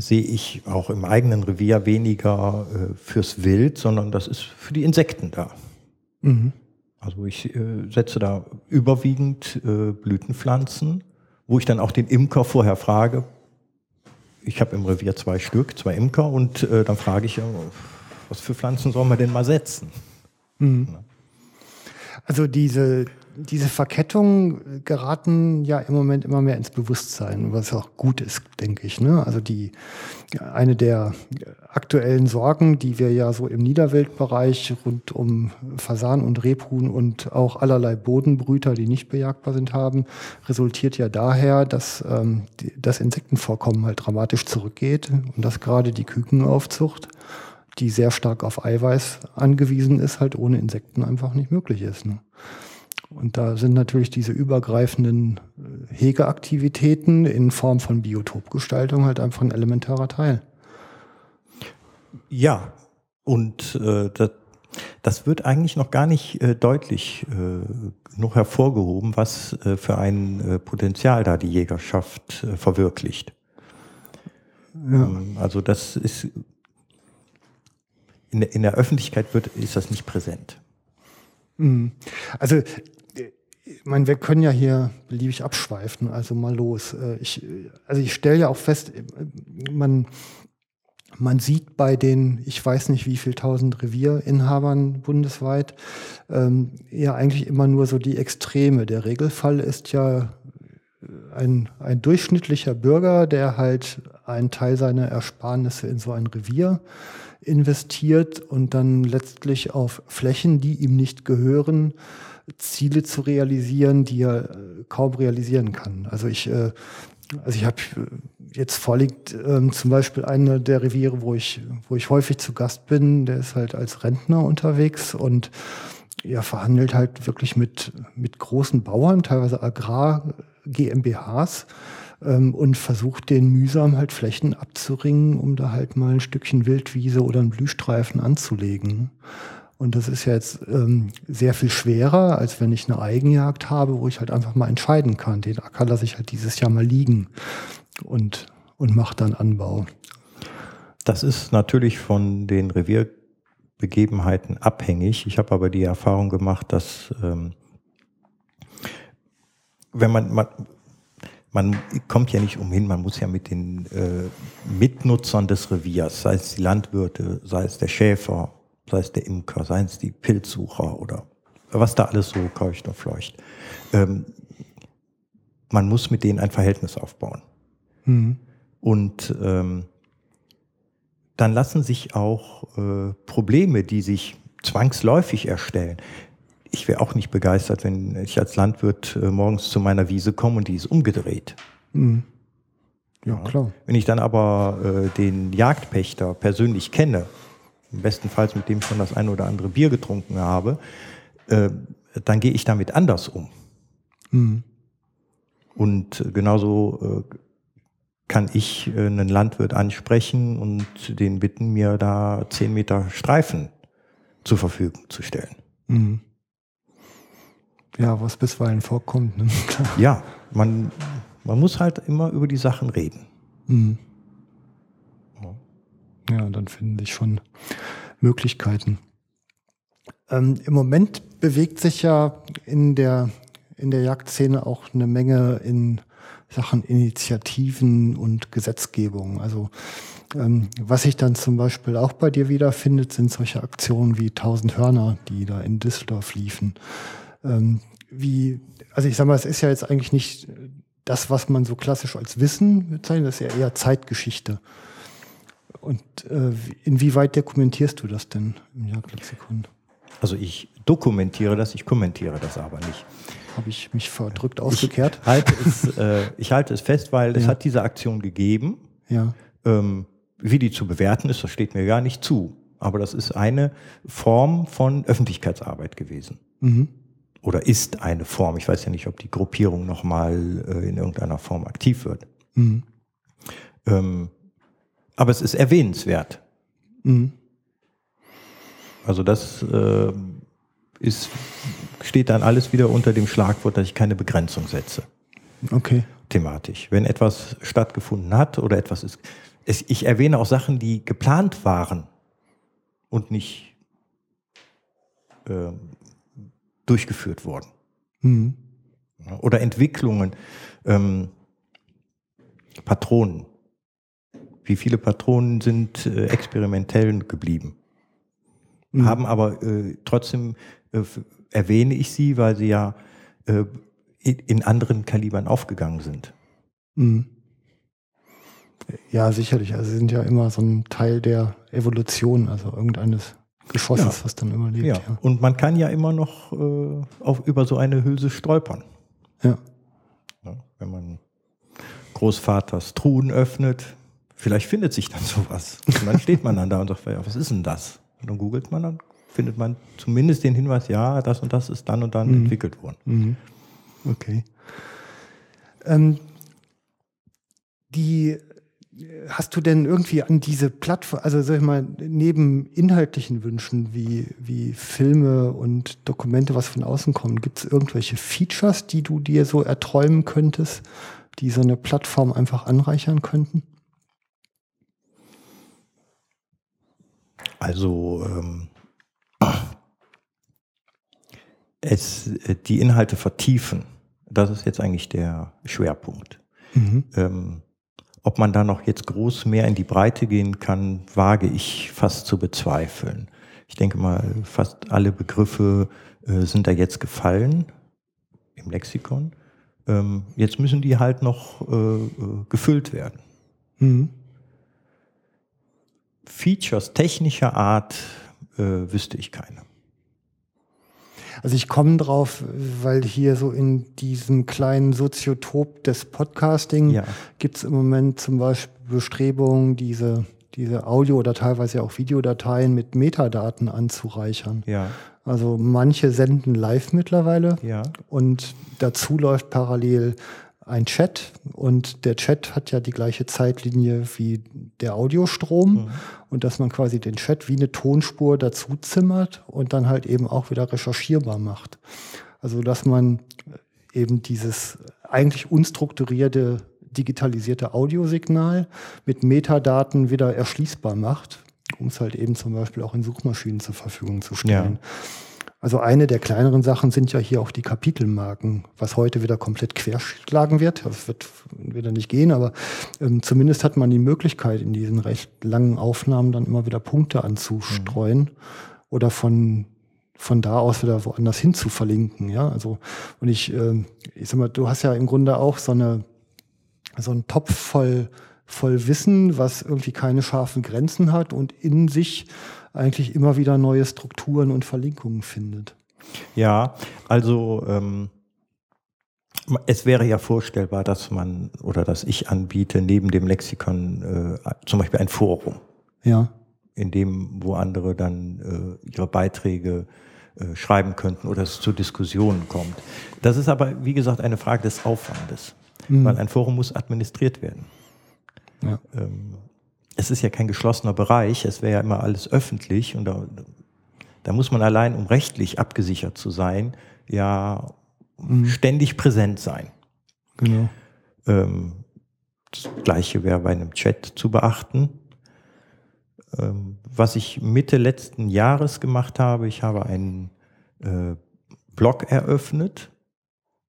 Speaker 3: sehe ich auch im eigenen Revier weniger äh, fürs Wild, sondern das ist für die Insekten da. Mhm. Also ich äh, setze da überwiegend äh, Blütenpflanzen, wo ich dann auch den Imker vorher frage. Ich habe im Revier zwei Stück, zwei Imker, und äh, dann frage ich, was für Pflanzen sollen wir denn mal setzen? Mhm.
Speaker 2: Also diese, diese Verkettungen geraten ja im Moment immer mehr ins Bewusstsein, was auch gut ist, denke ich. Ne? Also die eine der aktuellen Sorgen, die wir ja so im Niederweltbereich rund um Fasan und Rebhuhn und auch allerlei Bodenbrüter, die nicht bejagbar sind, haben, resultiert ja daher, dass ähm, das Insektenvorkommen halt dramatisch zurückgeht und dass gerade die Kükenaufzucht die sehr stark auf Eiweiß angewiesen ist, halt ohne Insekten einfach nicht möglich ist. Ne? Und da sind natürlich diese übergreifenden äh, Hegeaktivitäten in Form von Biotopgestaltung halt einfach ein elementarer Teil.
Speaker 3: Ja, und äh, das, das wird eigentlich noch gar nicht äh, deutlich äh, noch hervorgehoben, was äh, für ein äh, Potenzial da die Jägerschaft äh, verwirklicht. Ja. Ähm, also das ist in der, in der Öffentlichkeit wird, ist das nicht präsent.
Speaker 2: Mhm. Also ich meine, wir können ja hier beliebig abschweifen, also mal los. Äh, ich, also ich stelle ja auch fest, man, man sieht bei den, ich weiß nicht wie viel tausend Revierinhabern bundesweit, ähm, ja eigentlich immer nur so die Extreme. Der Regelfall ist ja ein, ein durchschnittlicher Bürger, der halt einen Teil seiner Ersparnisse in so ein Revier investiert und dann letztlich auf Flächen, die ihm nicht gehören, Ziele zu realisieren, die er äh, kaum realisieren kann. Also ich, äh, also ich habe äh, jetzt vorliegt ähm, zum Beispiel eine der Reviere, wo ich, wo ich häufig zu Gast bin, der ist halt als Rentner unterwegs und er verhandelt halt wirklich mit, mit großen Bauern, teilweise Agrar-GmbHs ähm, und versucht den mühsam halt Flächen abzuringen, um da halt mal ein Stückchen Wildwiese oder einen Blühstreifen anzulegen. Und das ist ja jetzt ähm, sehr viel schwerer, als wenn ich eine Eigenjagd habe, wo ich halt einfach mal entscheiden kann. Den Acker lasse ich halt dieses Jahr mal liegen und, und mache dann Anbau.
Speaker 3: Das ist natürlich von den Revierbegebenheiten abhängig. Ich habe aber die Erfahrung gemacht, dass ähm, wenn man, man, man kommt ja nicht umhin, man muss ja mit den äh, Mitnutzern des Reviers, sei es die Landwirte, sei es der Schäfer, sei es der Imker, seien es die Pilzsucher oder was da alles so keucht und fleucht. Ähm, man muss mit denen ein Verhältnis aufbauen. Mhm. Und ähm, dann lassen sich auch äh, Probleme, die sich zwangsläufig erstellen. Ich wäre auch nicht begeistert, wenn ich als Landwirt äh, morgens zu meiner Wiese komme und die ist umgedreht. Mhm.
Speaker 2: Ja, klar.
Speaker 3: Wenn ich dann aber äh, den Jagdpächter persönlich kenne, im besten Fall mit dem schon das eine oder andere Bier getrunken habe, äh, dann gehe ich damit anders um.
Speaker 2: Mhm.
Speaker 3: Und genauso äh, kann ich äh, einen Landwirt ansprechen und den bitten, mir da zehn Meter Streifen zur Verfügung zu stellen.
Speaker 2: Mhm. Ja, was bisweilen vorkommt. Ne?
Speaker 3: Ja, man, man muss halt immer über die Sachen reden.
Speaker 2: Mhm.
Speaker 3: Ja.
Speaker 2: Dann finden sich schon Möglichkeiten. Ähm, Im Moment bewegt sich ja in der, in der Jagdszene auch eine Menge in Sachen Initiativen und Gesetzgebung. Also ähm, was sich dann zum Beispiel auch bei dir wiederfindet, sind solche Aktionen wie 1000 Hörner, die da in Düsseldorf liefen. Ähm, wie, also ich sag mal, es ist ja jetzt eigentlich nicht das, was man so klassisch als Wissen bezeichnet, das ist ja eher Zeitgeschichte. Und äh, inwieweit dokumentierst du das denn im Jagdlexikon?
Speaker 3: Also ich dokumentiere das, ich kommentiere das aber nicht.
Speaker 2: Habe ich mich verdrückt ausgekehrt?
Speaker 3: Ich halte es, äh, ich halte es fest, weil es
Speaker 2: Ja.
Speaker 3: hat diese Aktion gegeben.
Speaker 2: Ja.
Speaker 3: Ähm, wie die zu bewerten ist, das steht mir gar nicht zu. Aber das ist eine Form von Öffentlichkeitsarbeit gewesen.
Speaker 2: Mhm.
Speaker 3: Oder ist eine Form. Ich weiß ja nicht, ob die Gruppierung nochmal äh, in irgendeiner Form aktiv wird.
Speaker 2: Mhm.
Speaker 3: Ähm, aber es ist erwähnenswert.
Speaker 2: Mhm.
Speaker 3: Also das äh, ist, steht dann alles wieder unter dem Schlagwort, dass ich keine Begrenzung setze.
Speaker 2: Okay.
Speaker 3: thematisch. Wenn etwas stattgefunden hat oder etwas ist. Es, ich erwähne auch Sachen, die geplant waren und nicht ähm, durchgeführt wurden.
Speaker 2: Mhm.
Speaker 3: Oder Entwicklungen, ähm, Patronen. Wie viele Patronen sind äh, experimentell geblieben?
Speaker 2: Mhm.
Speaker 3: Haben aber äh, trotzdem äh, erwähne ich sie, weil sie ja äh, in, anderen Kalibern aufgegangen sind.
Speaker 2: Mhm. Ja, sicherlich. Also sie sind ja immer so ein Teil der Evolution, also irgendeines Geschosses,
Speaker 3: Ja.
Speaker 2: was dann überlebt.
Speaker 3: Ja.
Speaker 2: Ja.
Speaker 3: Und man kann ja immer noch äh, auf, über so eine Hülse stolpern.
Speaker 2: ja.
Speaker 3: Ne? Wenn man Großvaters Truhen öffnet, vielleicht findet sich dann sowas. Und dann steht man dann da und sagt, ja, was ist denn das? Und dann googelt man, dann findet man zumindest den Hinweis, ja, das und das ist dann und dann
Speaker 2: Mhm.
Speaker 3: entwickelt worden.
Speaker 2: Mhm. Okay. Ähm, die hast du denn irgendwie an diese Plattform, also sag ich mal, neben inhaltlichen Wünschen wie, wie Filme und Dokumente, was von außen kommen, gibt es irgendwelche Features, die du dir so erträumen könntest, die so eine Plattform einfach anreichern könnten?
Speaker 3: Also ähm, es, äh, die Inhalte vertiefen, das ist jetzt eigentlich der Schwerpunkt.
Speaker 2: Mhm.
Speaker 3: Ähm, ob man da noch jetzt groß mehr in die Breite gehen kann, wage ich fast zu bezweifeln. Ich denke mal, fast alle Begriffe äh, sind da jetzt gefallen im Lexikon. Ähm, jetzt müssen die halt noch äh, äh, gefüllt werden.
Speaker 2: Mhm.
Speaker 3: Features technischer Art äh, wüsste ich keine.
Speaker 2: Also ich komme drauf, weil hier so in diesem kleinen Soziotop des Podcasting
Speaker 3: Ja.
Speaker 2: gibt es im Moment zum Beispiel Bestrebungen, diese, diese Audio- oder teilweise auch Videodateien mit Metadaten anzureichern.
Speaker 3: Ja,
Speaker 2: Also manche senden live mittlerweile
Speaker 3: ja,
Speaker 2: und dazu läuft parallel ein Chat und der Chat hat ja die gleiche Zeitlinie wie der Audiostrom
Speaker 3: Mhm.
Speaker 2: und dass man quasi den Chat wie eine Tonspur dazu zimmert und dann halt eben auch wieder recherchierbar macht. Also dass man eben dieses eigentlich unstrukturierte digitalisierte Audiosignal mit Metadaten wieder erschließbar macht, um es halt eben zum Beispiel auch in Suchmaschinen zur Verfügung zu stellen. Also eine der kleineren Sachen sind ja hier auch die Kapitelmarken, was heute wieder komplett querschlagen wird. Das wird wieder nicht gehen, aber ähm, zumindest hat man die Möglichkeit, in diesen recht langen Aufnahmen dann immer wieder Punkte anzustreuen oder von von da aus wieder woanders hin zu verlinken, ja. Also und ich, ähm, ich sag mal, du hast ja im Grunde auch so eine so einen Topf voll voll Wissen, was irgendwie keine scharfen Grenzen hat und in sich eigentlich immer wieder neue Strukturen und Verlinkungen findet.
Speaker 3: ja. Also ähm, Es wäre ja vorstellbar, dass man oder dass ich anbiete, neben dem Lexikon äh, zum Beispiel ein Forum.
Speaker 2: Ja.
Speaker 3: In dem, wo andere dann äh, ihre Beiträge äh, schreiben könnten oder es zu Diskussionen kommt. Das ist aber, wie gesagt, eine Frage des Aufwandes, mhm. weil ein Forum muss administriert werden. Ja. Ähm, es ist ja kein geschlossener Bereich, es wäre ja immer alles öffentlich und da, da muss man allein, um rechtlich abgesichert zu sein, ja mhm. ständig präsent sein.
Speaker 2: Genau.
Speaker 3: Ähm, das Gleiche wäre bei einem Chat zu beachten. Ähm, was ich Mitte letzten Jahres gemacht habe, ich habe einen äh, Blog eröffnet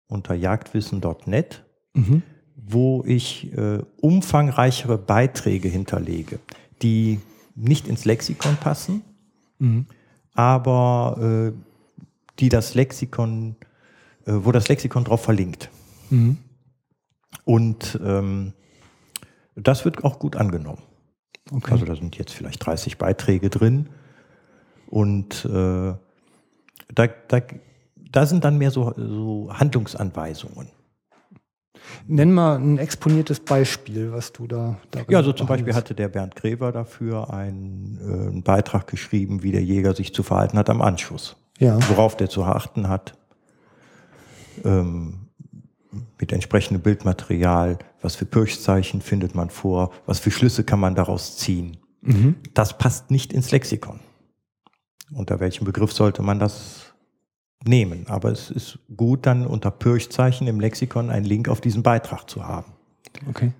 Speaker 3: unter jagdwissen.net, mhm. Wo ich äh, umfangreichere Beiträge hinterlege, die nicht ins Lexikon passen, mhm. aber äh, die das Lexikon äh, wo das Lexikon drauf verlinkt. Mhm. Und ähm, das wird auch gut angenommen. Okay. Also da sind jetzt vielleicht 30 Beiträge drin. Und äh, da, da, da sind dann mehr so, so Handlungsanweisungen.
Speaker 2: Nenn mal ein exponiertes Beispiel, was du da.
Speaker 3: Ja, so zum Beispiel hatte der Bernd Grever dafür einen, äh, einen, Beitrag geschrieben, wie der Jäger sich zu verhalten hat am Anschuss. Ja. Worauf der zu achten hat, ähm, mit entsprechendem Bildmaterial, was für Pirchzeichen findet man vor, was für Schlüsse kann man daraus ziehen. Mhm. Das passt nicht ins Lexikon. Unter welchem Begriff sollte man das nehmen? Aber es ist gut, dann unter Pirchzeichen im Lexikon einen Link auf diesen Beitrag zu haben.
Speaker 2: Okay.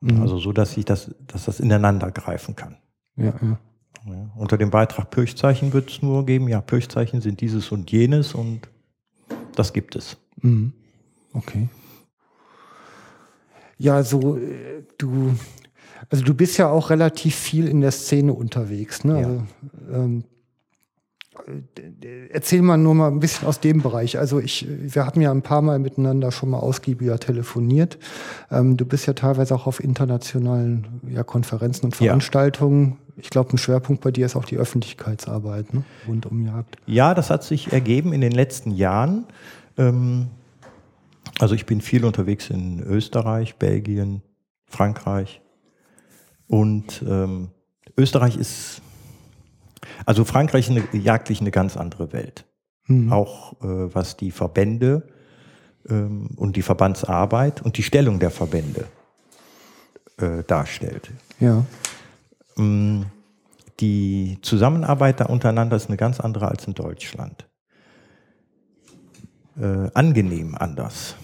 Speaker 3: Mhm. Also so, dass ich das, dass das ineinander greifen kann.
Speaker 2: Ja, ja.
Speaker 3: Ja, unter dem Beitrag Pirchzeichen wird es nur geben, ja, Pirchzeichen sind dieses und jenes und das gibt es.
Speaker 2: Mhm. Okay. Ja, so äh, du, also du bist ja auch relativ viel in der Szene unterwegs. Ne? Ja. Also, ähm, äh, erzähl mal nur mal ein bisschen aus dem Bereich. Also ich, wir hatten ja ein paar Mal miteinander schon mal ausgiebiger telefoniert. Ähm, du bist ja teilweise auch auf internationalen ja, Konferenzen und Veranstaltungen. Ja. Ich glaube, ein Schwerpunkt bei dir ist auch die Öffentlichkeitsarbeit ne? rund um Jagd.
Speaker 3: Ja, das hat sich ergeben in den letzten Jahren. Ähm, also ich bin viel unterwegs in Österreich, Belgien, Frankreich. Und ähm, Österreich ist, also Frankreich ist eine, jagdlich eine ganz andere Welt. Mhm. Auch äh, was die Verbände ähm, und die Verbandsarbeit und die Stellung der Verbände äh, darstellt.
Speaker 2: Ja.
Speaker 3: Ähm, die Zusammenarbeit da untereinander ist eine ganz andere als in Deutschland äh, angenehm anders.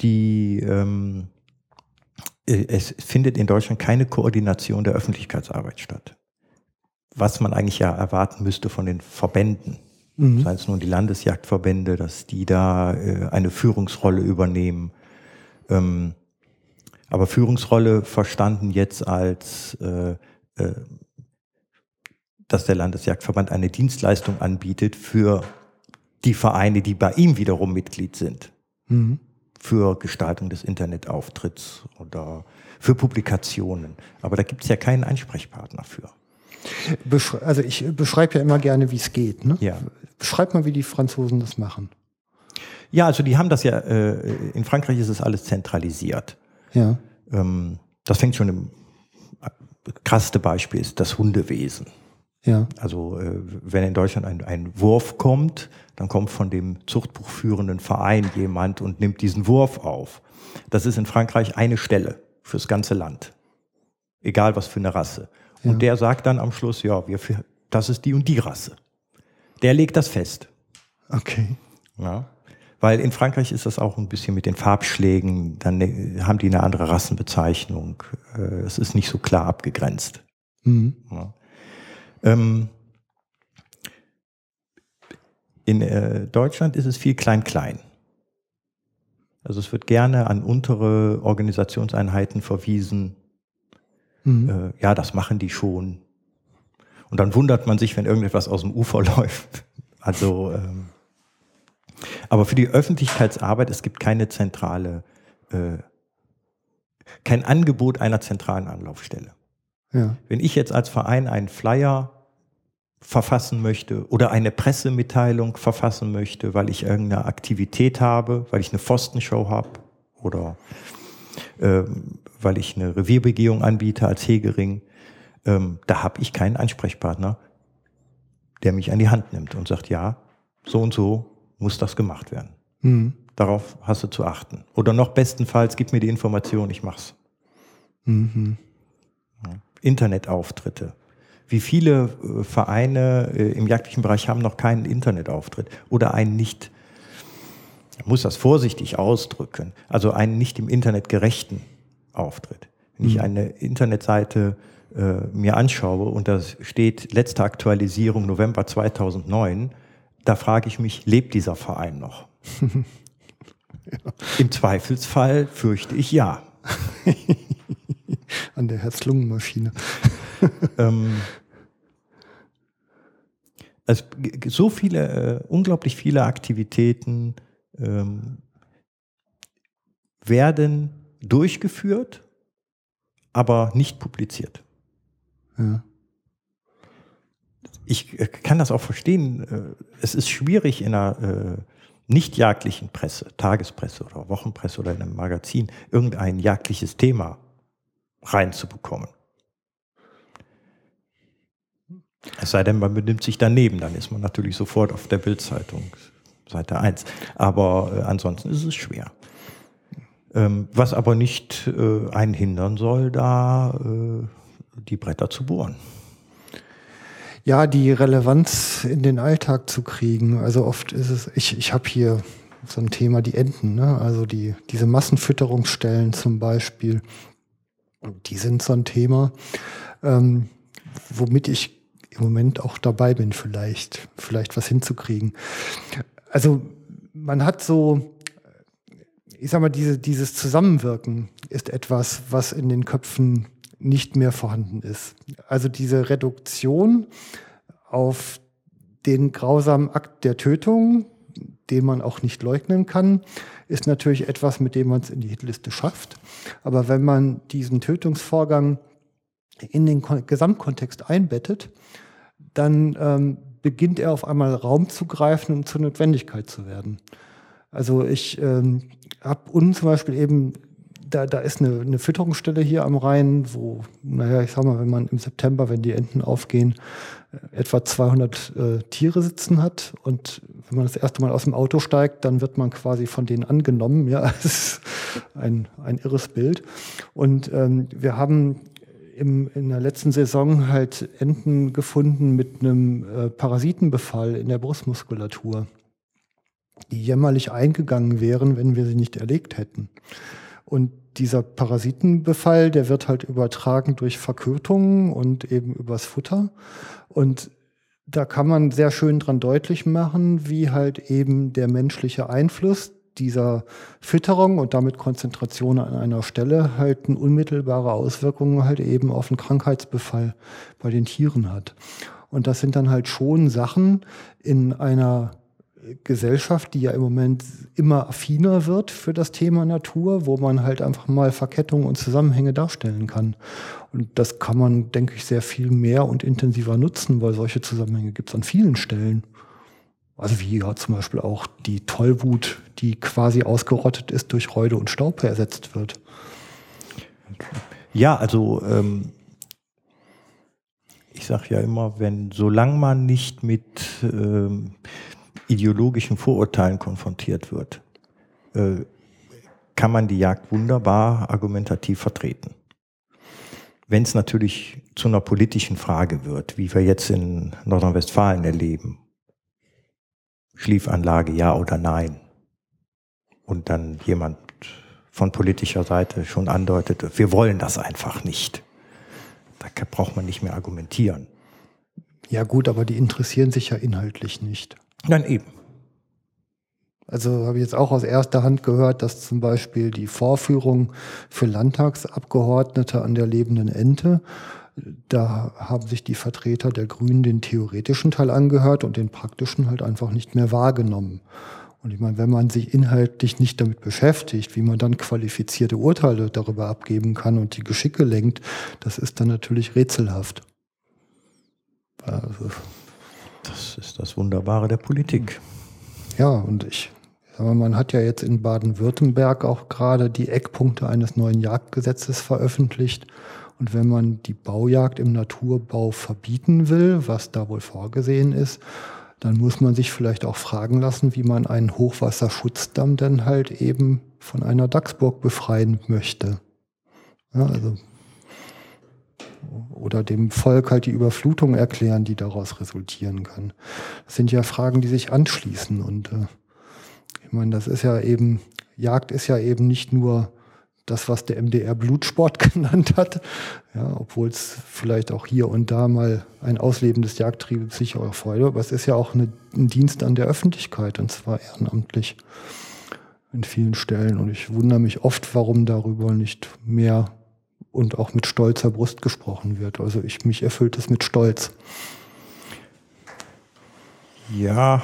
Speaker 3: Die, ähm, äh, es findet in Deutschland keine Koordination der Öffentlichkeitsarbeit statt. Was man eigentlich ja erwarten müsste von den Verbänden. Mhm. Seien es nun die Landesjagdverbände, dass die da äh, eine Führungsrolle übernehmen. Ähm, aber Führungsrolle verstanden jetzt als äh, äh, dass der Landesjagdverband eine Dienstleistung anbietet für die Vereine, die bei ihm wiederum Mitglied sind. Mhm. Für Gestaltung des Internetauftritts oder für Publikationen. Aber da gibt es ja keinen Ansprechpartner für.
Speaker 2: also ich beschreibe ja immer gerne, wie es geht. Ne?
Speaker 3: Ja.
Speaker 2: Beschreib mal, wie die Franzosen das machen.
Speaker 3: Ja, also die haben das ja, äh, in Frankreich ist es alles zentralisiert.
Speaker 2: Ja.
Speaker 3: Ähm, das fängt schon im äh, krasseste Beispiel ist das Hundewesen.
Speaker 2: Ja.
Speaker 3: Also äh, wenn in Deutschland ein, ein Wurf kommt, dann kommt von dem zuchtbuchführenden Verein jemand und nimmt diesen Wurf auf. Das ist in Frankreich eine Stelle fürs ganze Land. Egal was für eine Rasse. Ja. Und der sagt dann am Schluss, ja, wir, das ist die und die Rasse. Der legt das fest.
Speaker 2: Okay.
Speaker 3: Ja. Weil in Frankreich ist das auch ein bisschen mit den Farbschlägen, dann ne, haben die eine andere Rassenbezeichnung. Äh, es ist nicht so klar abgegrenzt. Mhm. Ja. Ähm, in äh, Deutschland ist es viel klein-klein. Also es wird gerne an untere Organisationseinheiten verwiesen. Mhm. Äh, ja, das machen die schon. Und dann wundert man sich, wenn irgendetwas aus dem Ufer läuft. Also, ähm, aber für die Öffentlichkeitsarbeit, es gibt keine zentrale, äh, kein Angebot einer zentralen Anlaufstelle.
Speaker 2: Ja.
Speaker 3: Wenn ich jetzt als Verein einen Flyer verfassen möchte oder eine Pressemitteilung verfassen möchte, weil ich irgendeine Aktivität habe, weil ich eine Pfostenshow habe oder ähm, weil ich eine Revierbegehung anbiete als Hegering, ähm, da habe ich keinen Ansprechpartner, der mich an die Hand nimmt und sagt, ja, so und so muss das gemacht werden. Mhm. Darauf hast du zu achten. Oder noch bestenfalls, gib mir die Information, ich mach's. Mhm. Internetauftritte. Wie viele äh, Vereine äh, im jagdlichen Bereich haben noch keinen Internetauftritt oder einen nicht, ich muss das vorsichtig ausdrücken, also einen nicht im Internet gerechten Auftritt. Wenn ich mhm. eine Internetseite äh, mir anschaue und da steht letzte Aktualisierung November 2009, da frage ich mich, lebt dieser Verein noch? ja. Im Zweifelsfall fürchte ich ja.
Speaker 2: An der Herz-Lungen-Maschine.
Speaker 3: ähm, also so viele, äh, unglaublich viele Aktivitäten ähm, werden durchgeführt, aber nicht publiziert. Ja. Ich äh, kann das auch verstehen. Äh, es ist schwierig in einer äh, nicht jagdlichen Presse, Tagespresse oder Wochenpresse oder in einem Magazin irgendein jagdliches Thema reinzubekommen. Es sei denn, man benimmt sich daneben, dann ist man natürlich sofort auf der Bildzeitung, Seite 1. Aber äh, ansonsten ist es schwer. Ähm, was aber nicht äh, einen hindern soll, da äh, die Bretter zu bohren.
Speaker 2: Ja, die Relevanz in den Alltag zu kriegen. Also oft ist es, ich, ich habe hier so ein Thema, die Enten, ne? also die, diese Massenfütterungsstellen zum Beispiel, die sind so ein Thema, ähm, womit ich im Moment auch dabei bin, vielleicht, vielleicht was hinzukriegen. Also man hat so, ich sag mal, diese, dieses Zusammenwirken ist etwas, was in den Köpfen nicht mehr vorhanden ist. Also diese Reduktion auf den grausamen Akt der Tötung, den man auch nicht leugnen kann, ist natürlich etwas, mit dem man es in die Hitliste schafft. Aber wenn man diesen Tötungsvorgang in den Gesamtkontext einbettet, dann ähm, beginnt er auf einmal Raum zu greifen und zur Notwendigkeit zu werden. Also ich ähm, habe unten zum Beispiel eben, da, da ist eine, eine Fütterungsstelle hier am Rhein, wo, naja, ich sag mal, wenn man im September, wenn die Enten aufgehen, äh, etwa 200 äh, Tiere sitzen hat und wenn man das erste Mal aus dem Auto steigt, dann wird man quasi von denen angenommen. Ja, es ist ein, ein irres Bild. Und ähm, wir haben im, in der letzten Saison halt Enten gefunden mit einem äh, Parasitenbefall in der Brustmuskulatur, die jämmerlich eingegangen wären, wenn wir sie nicht erlegt hätten. Und dieser Parasitenbefall, der wird halt übertragen durch Verkötungen und eben übers Futter. Und da kann man sehr schön dran deutlich machen, wie halt eben der menschliche Einfluss dieser Fütterung und damit Konzentration an einer Stelle halt eine unmittelbare Auswirkungen halt eben auf einen Krankheitsbefall bei den Tieren hat. Und das sind dann halt schon Sachen in einer Gesellschaft, die ja im Moment immer affiner wird für das Thema Natur, wo man halt einfach mal Verkettungen und Zusammenhänge darstellen kann. Und das kann man, denke ich, sehr viel mehr und intensiver nutzen, weil solche Zusammenhänge gibt es an vielen Stellen. Also wie ja zum Beispiel auch die Tollwut, die quasi ausgerottet ist, durch Reude und Staub ersetzt wird.
Speaker 3: Ja, also ähm, ich sage ja immer, wenn solange man nicht mit ähm, ideologischen Vorurteilen konfrontiert wird, äh, kann man die Jagd wunderbar argumentativ vertreten. Wenn es natürlich zu einer politischen Frage wird, wie wir jetzt in Nordrhein-Westfalen erleben, Schliefanlage ja oder nein. Und dann jemand von politischer Seite schon andeutet, wir wollen das einfach nicht. Da braucht man nicht mehr argumentieren.
Speaker 2: Ja gut, aber die interessieren sich ja inhaltlich nicht.
Speaker 3: Dann eben.
Speaker 2: Also habe ich jetzt auch aus erster Hand gehört, dass zum Beispiel die Vorführung für Landtagsabgeordnete an der lebenden Ente da haben sich die Vertreter der Grünen den theoretischen Teil angehört und den praktischen halt einfach nicht mehr wahrgenommen. Und ich meine, wenn man sich inhaltlich nicht damit beschäftigt, wie man dann qualifizierte Urteile darüber abgeben kann und die Geschicke lenkt, das ist dann natürlich rätselhaft. Also
Speaker 3: Das ist das Wunderbare der Politik.
Speaker 2: Ja, und ich mal, man hat ja jetzt in Baden-Württemberg auch gerade die Eckpunkte eines neuen Jagdgesetzes veröffentlicht. Und wenn man die Baujagd im Naturbau verbieten will, was da wohl vorgesehen ist, dann muss man sich vielleicht auch fragen lassen, wie man einen Hochwasserschutzdamm denn halt eben von einer Dachsburg befreien möchte. Ja, also oder dem Volk halt die Überflutung erklären, die daraus resultieren kann. Das sind ja Fragen, die sich anschließen. Und äh, ich meine, das ist ja eben, Jagd ist ja eben nicht nur das, was der MDR Blutsport genannt hat, ja, obwohl es vielleicht auch hier und da mal ein Ausleben des Jagdtriebes sicher auch Freude, aber es ist ja auch eine, ein Dienst an der Öffentlichkeit und zwar ehrenamtlich in vielen Stellen. Und ich wundere mich oft, warum darüber nicht mehr und auch mit stolzer Brust gesprochen wird. Also ich mich erfüllt es mit Stolz.
Speaker 3: Ja,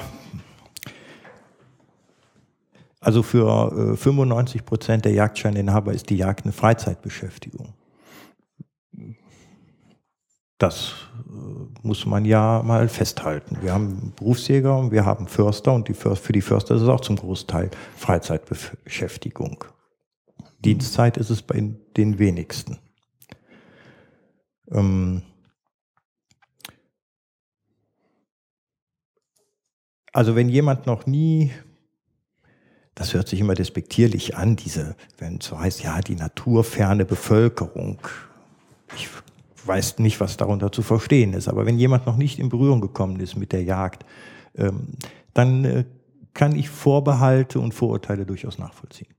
Speaker 3: also für äh, 95 Prozent der Jagdscheininhaber ist die Jagd eine Freizeitbeschäftigung. Das äh, muss man ja mal festhalten. Wir haben Berufsjäger und wir haben Förster und die Förster, für die Förster ist es auch zum Großteil Freizeitbeschäftigung. Dienstzeit ist es bei den wenigsten. Ähm also wenn jemand noch nie, das hört sich immer despektierlich an, diese, wenn es so heißt, ja, die naturferne Bevölkerung. Ich weiß nicht, was darunter zu verstehen ist, aber wenn jemand noch nicht in Berührung gekommen ist mit der Jagd, ähm, dann äh, kann ich Vorbehalte und Vorurteile durchaus nachvollziehen.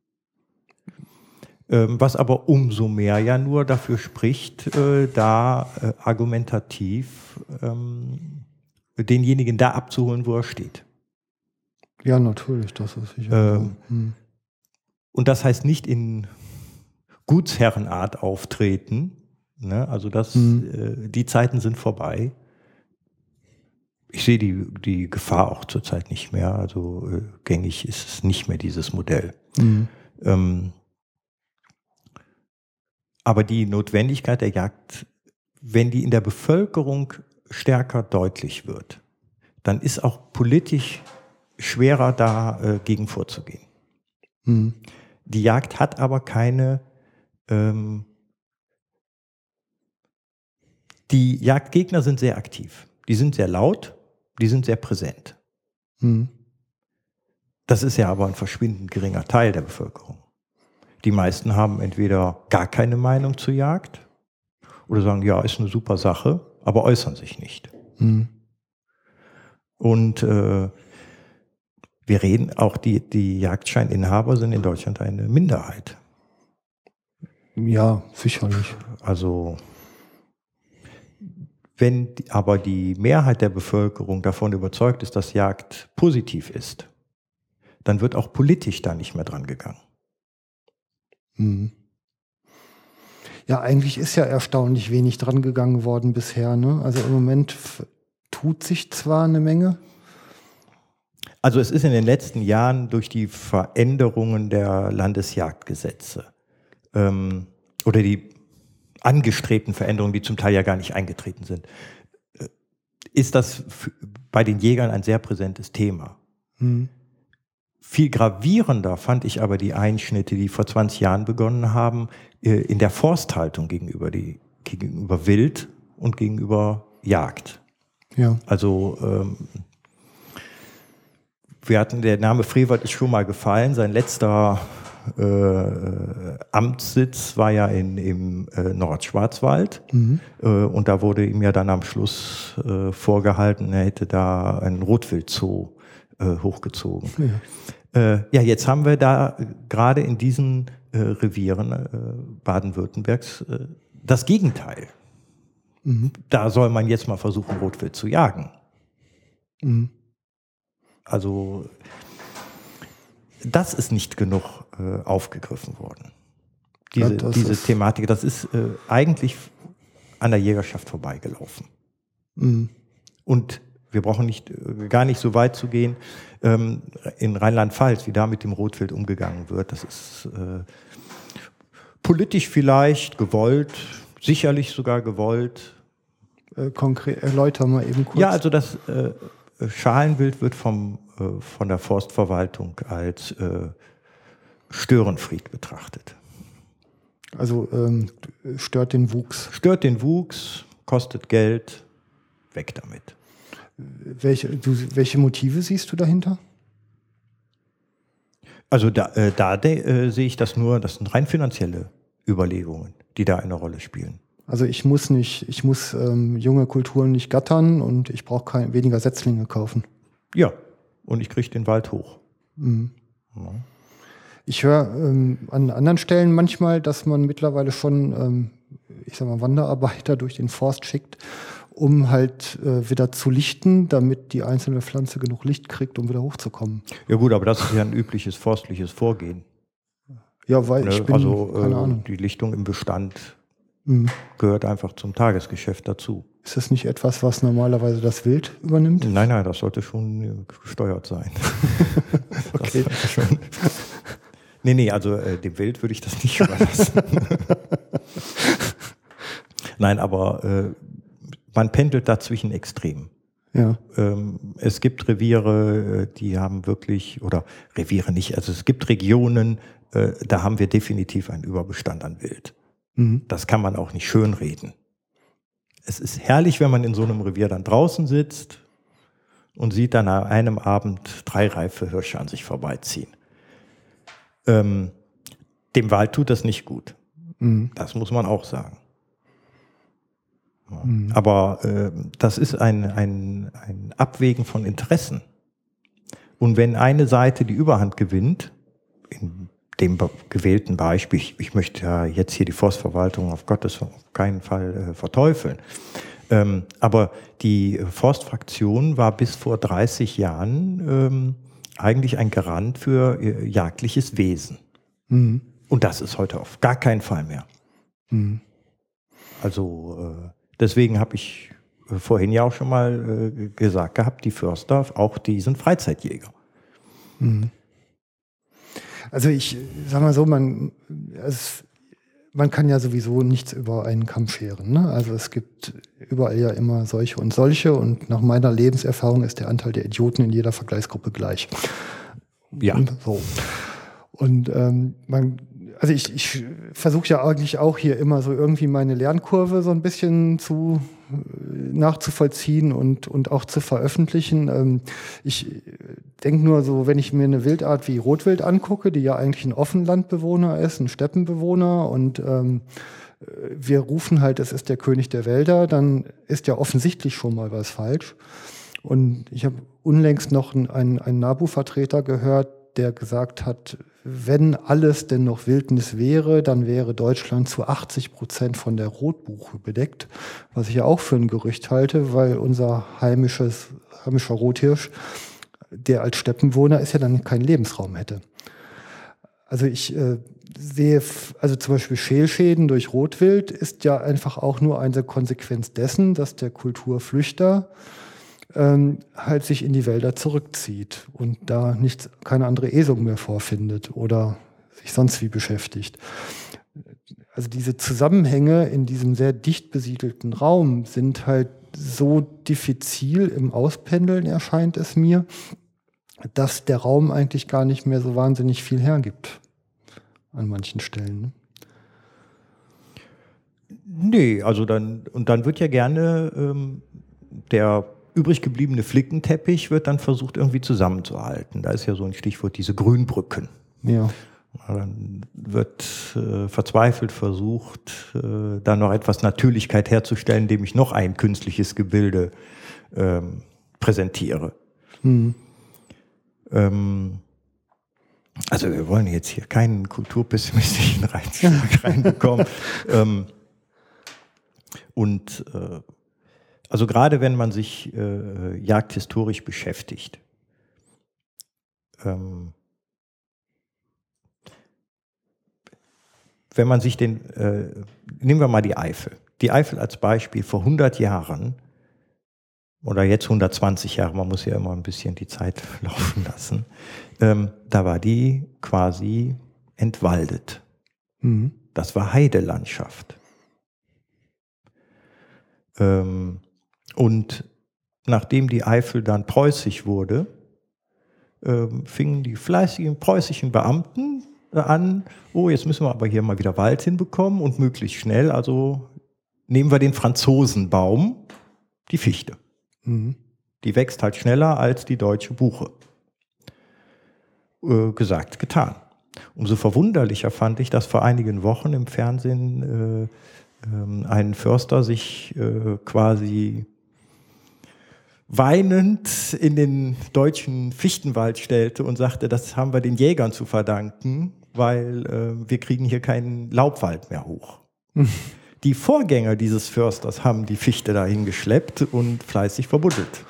Speaker 3: Ähm, was aber umso mehr ja nur dafür spricht, äh, da äh, argumentativ ähm, denjenigen da abzuholen, wo er steht.
Speaker 2: Ja, natürlich, das ist sicher. Ähm, hm.
Speaker 3: Und das heißt nicht in Gutsherrenart auftreten. Ne? Also das, hm. äh, die Zeiten sind vorbei. Ich sehe die, die Gefahr auch zurzeit nicht mehr. Also äh, gängig ist es nicht mehr dieses Modell. Hm. Ähm, aber die Notwendigkeit der Jagd, wenn die in der Bevölkerung stärker deutlich wird, dann ist auch politisch schwerer dagegen äh, vorzugehen. Mhm. Die Jagd hat aber keine, ähm, die Jagdgegner sind sehr aktiv, die sind sehr laut, die sind sehr präsent. Mhm. Das ist ja aber ein verschwindend geringer Teil der Bevölkerung. Die meisten haben entweder gar keine Meinung zur Jagd oder sagen, ja, ist eine super Sache, aber äußern sich nicht. Mhm. Und äh, wir reden, auch die, die Jagdscheininhaber sind in Deutschland eine Minderheit.
Speaker 2: Ja, sicherlich.
Speaker 3: Also wenn aber die Mehrheit der Bevölkerung davon überzeugt ist, dass Jagd positiv ist, dann wird auch politisch da nicht mehr dran gegangen.
Speaker 2: Mhm. Ja, eigentlich ist ja erstaunlich wenig dran gegangen worden bisher. Ne? Also im Moment tut sich zwar eine Menge.
Speaker 3: Also es ist in den letzten Jahren durch die Veränderungen der Landesjagdgesetze ähm, oder die angestrebten Veränderungen, die zum Teil ja gar nicht eingetreten sind, äh, ist das bei den Jägern ein sehr präsentes Thema. Mhm. Viel gravierender fand ich aber die Einschnitte, die vor 20 Jahren begonnen haben, äh, in der Forsthaltung gegenüber, die, gegenüber Wild und gegenüber Jagd. Ja. Also ähm, wir hatten, der Name Frevert ist schon mal gefallen. Sein letzter äh, Amtssitz war ja in, im äh, Nordschwarzwald. Mhm. Äh, und da wurde ihm ja dann am Schluss äh, vorgehalten, er hätte da einen Rotwildzoo äh, hochgezogen. Ja. Äh, ja, jetzt haben wir da gerade in diesen Revieren Baden-Württembergs das Gegenteil. Mhm. Da soll man jetzt mal versuchen, Rotwild zu jagen. Mhm. Also das ist nicht genug äh, aufgegriffen worden. Diese, ja, diese Thematik, das ist äh, eigentlich an der Jägerschaft vorbeigelaufen. Mhm. Und wir brauchen nicht, gar nicht so weit zu gehen ähm, in Rheinland-Pfalz, wie da mit dem Rotwild umgegangen wird. Das ist äh, politisch vielleicht gewollt, sicherlich sogar gewollt.
Speaker 2: Äh, konkret, erläutern mal eben kurz.
Speaker 3: Ja, also das, äh, äh, Schalenwild wird vom, äh, von der Forstverwaltung als äh, Störenfried betrachtet.
Speaker 2: Also ähm, stört den Wuchs.
Speaker 3: Stört den Wuchs, kostet Geld, weg damit.
Speaker 2: Welche, du, welche Motive siehst du dahinter?
Speaker 3: Also da, äh, da äh, sehe ich das nur, das sind rein finanzielle Überlegungen, die da eine Rolle spielen.
Speaker 2: Also ich muss nicht, ich muss ähm, junge Kulturen nicht gattern und ich brauche weniger Setzlinge kaufen.
Speaker 3: Ja, und ich kriege den Wald hoch. Mhm.
Speaker 2: Ja. Ich höre ähm, an anderen Stellen manchmal, dass man mittlerweile schon, ähm, ich sag mal, Wanderarbeiter durch den Forst schickt, um halt äh, wieder zu lichten, damit die einzelne Pflanze genug Licht kriegt, um wieder hochzukommen.
Speaker 3: Ja gut, aber das ist ja ein übliches forstliches Vorgehen.
Speaker 2: Ja, weil ich ne, bin,
Speaker 3: also, keine äh, Ahnung. Die Lichtung im Bestand mhm. gehört einfach zum Tagesgeschäft dazu.
Speaker 2: Ist das nicht etwas, was normalerweise das Wild übernimmt?
Speaker 3: Nein, nein, das sollte schon gesteuert sein.
Speaker 2: okay.
Speaker 3: Schon. Nee, nee, also äh, dem Wild würde ich das nicht überlassen. nein, aber äh, man pendelt dazwischen extrem.
Speaker 2: Ja.
Speaker 3: Ähm, es gibt Reviere, äh, die haben wirklich, oder Reviere nicht, also es gibt Regionen, äh, da haben wir definitiv einen Überbestand an Wild. Mhm. Das kann man auch nicht schönreden. Es ist herrlich, wenn man in so einem Revier dann draußen sitzt und sieht dann an einem Abend drei reife Hirsche an sich vorbeiziehen. Ähm, dem Wald tut das nicht gut. Mhm. Das muss man auch sagen. Mhm. Aber äh, das ist ein, ein, ein Abwägen von Interessen. Und wenn eine Seite die Überhand gewinnt, in dem gewählten Beispiel, ich, ich möchte ja jetzt hier die Forstverwaltung auf Gottes auf keinen Fall äh, verteufeln, ähm, aber die Forstfraktion war bis vor 30 Jahren ähm, eigentlich ein Garant für äh, jagdliches Wesen. Mhm. Und das ist heute auf gar keinen Fall mehr. Mhm. Also äh, deswegen habe ich äh, vorhin ja auch schon mal äh, gesagt gehabt, die Förster, auch die sind Freizeitjäger. Mhm.
Speaker 2: Also ich sag mal so, man, es, man kann ja sowieso nichts über einen Kamm scheren. Ne? Also es gibt überall ja immer solche und solche und nach meiner Lebenserfahrung ist der Anteil der Idioten in jeder Vergleichsgruppe gleich.
Speaker 3: Ja.
Speaker 2: Und, so. Und ähm, man also ich, ich versuche ja eigentlich auch hier immer so irgendwie meine Lernkurve so ein bisschen zu äh, nachzuvollziehen und, und auch zu veröffentlichen. Ähm, ich denke nur so, wenn ich mir eine Wildart wie Rotwild angucke, die ja eigentlich ein Offenlandbewohner ist, ein Steppenbewohner und ähm, wir rufen halt, es ist der König der Wälder, dann ist ja offensichtlich schon mal was falsch. Und ich habe unlängst noch einen, einen NABU-Vertreter gehört, der gesagt hat, wenn alles denn noch Wildnis wäre, dann wäre Deutschland zu 80 Prozent von der Rotbuche bedeckt, was ich ja auch für ein Gerücht halte, weil unser heimisches, heimischer Rothirsch, der als Steppenwohner ist, ja dann keinen Lebensraum hätte. Also ich äh, sehe, also zum Beispiel Schälschäden durch Rotwild ist ja einfach auch nur eine Konsequenz dessen, dass der Kulturflüchter ähm, halt sich in die Wälder zurückzieht und da nicht keine andere Esung mehr vorfindet oder sich sonst wie beschäftigt. Also diese Zusammenhänge in diesem sehr dicht besiedelten Raum sind halt so diffizil im Auspendeln, erscheint es mir, dass der Raum eigentlich gar nicht mehr so wahnsinnig viel hergibt an manchen Stellen. Ne?
Speaker 3: Nee, also dann, und dann wird ja gerne ähm, der übrig gebliebene Flickenteppich wird dann versucht irgendwie zusammenzuhalten. Da ist ja so ein Stichwort diese Grünbrücken.
Speaker 2: Ja.
Speaker 3: Dann wird äh, verzweifelt versucht, äh, da noch etwas Natürlichkeit herzustellen, indem ich noch ein künstliches Gebilde ähm, präsentiere. Mhm. Ähm, also wir wollen jetzt hier keinen kulturpessimistischen Reiz reinbekommen. ähm, und äh, also gerade wenn man sich äh, jagdhistorisch beschäftigt, ähm, wenn man sich den, äh, nehmen wir mal die Eifel. Die Eifel als Beispiel vor 100 Jahren oder jetzt 120 Jahre, man muss ja immer ein bisschen die Zeit laufen lassen, ähm, da war die quasi entwaldet. Mhm. Das war Heidelandschaft. Ähm, und nachdem die Eifel dann preußisch wurde, äh, fingen die fleißigen preußischen Beamten an, oh, jetzt müssen wir aber hier mal wieder Wald hinbekommen und möglichst schnell, also nehmen wir den Franzosenbaum, die Fichte. Mhm. Die wächst halt schneller als die deutsche Buche. Äh, gesagt, getan. Umso verwunderlicher fand ich, dass vor einigen Wochen im Fernsehen äh, äh, ein Förster sich äh, quasi weinend in den deutschen Fichtenwald stellte und sagte, das haben wir den Jägern zu verdanken, weil äh, wir kriegen hier keinen Laubwald mehr hoch. die Vorgänger dieses Försters haben die Fichte dahin geschleppt und fleißig verbuddelt.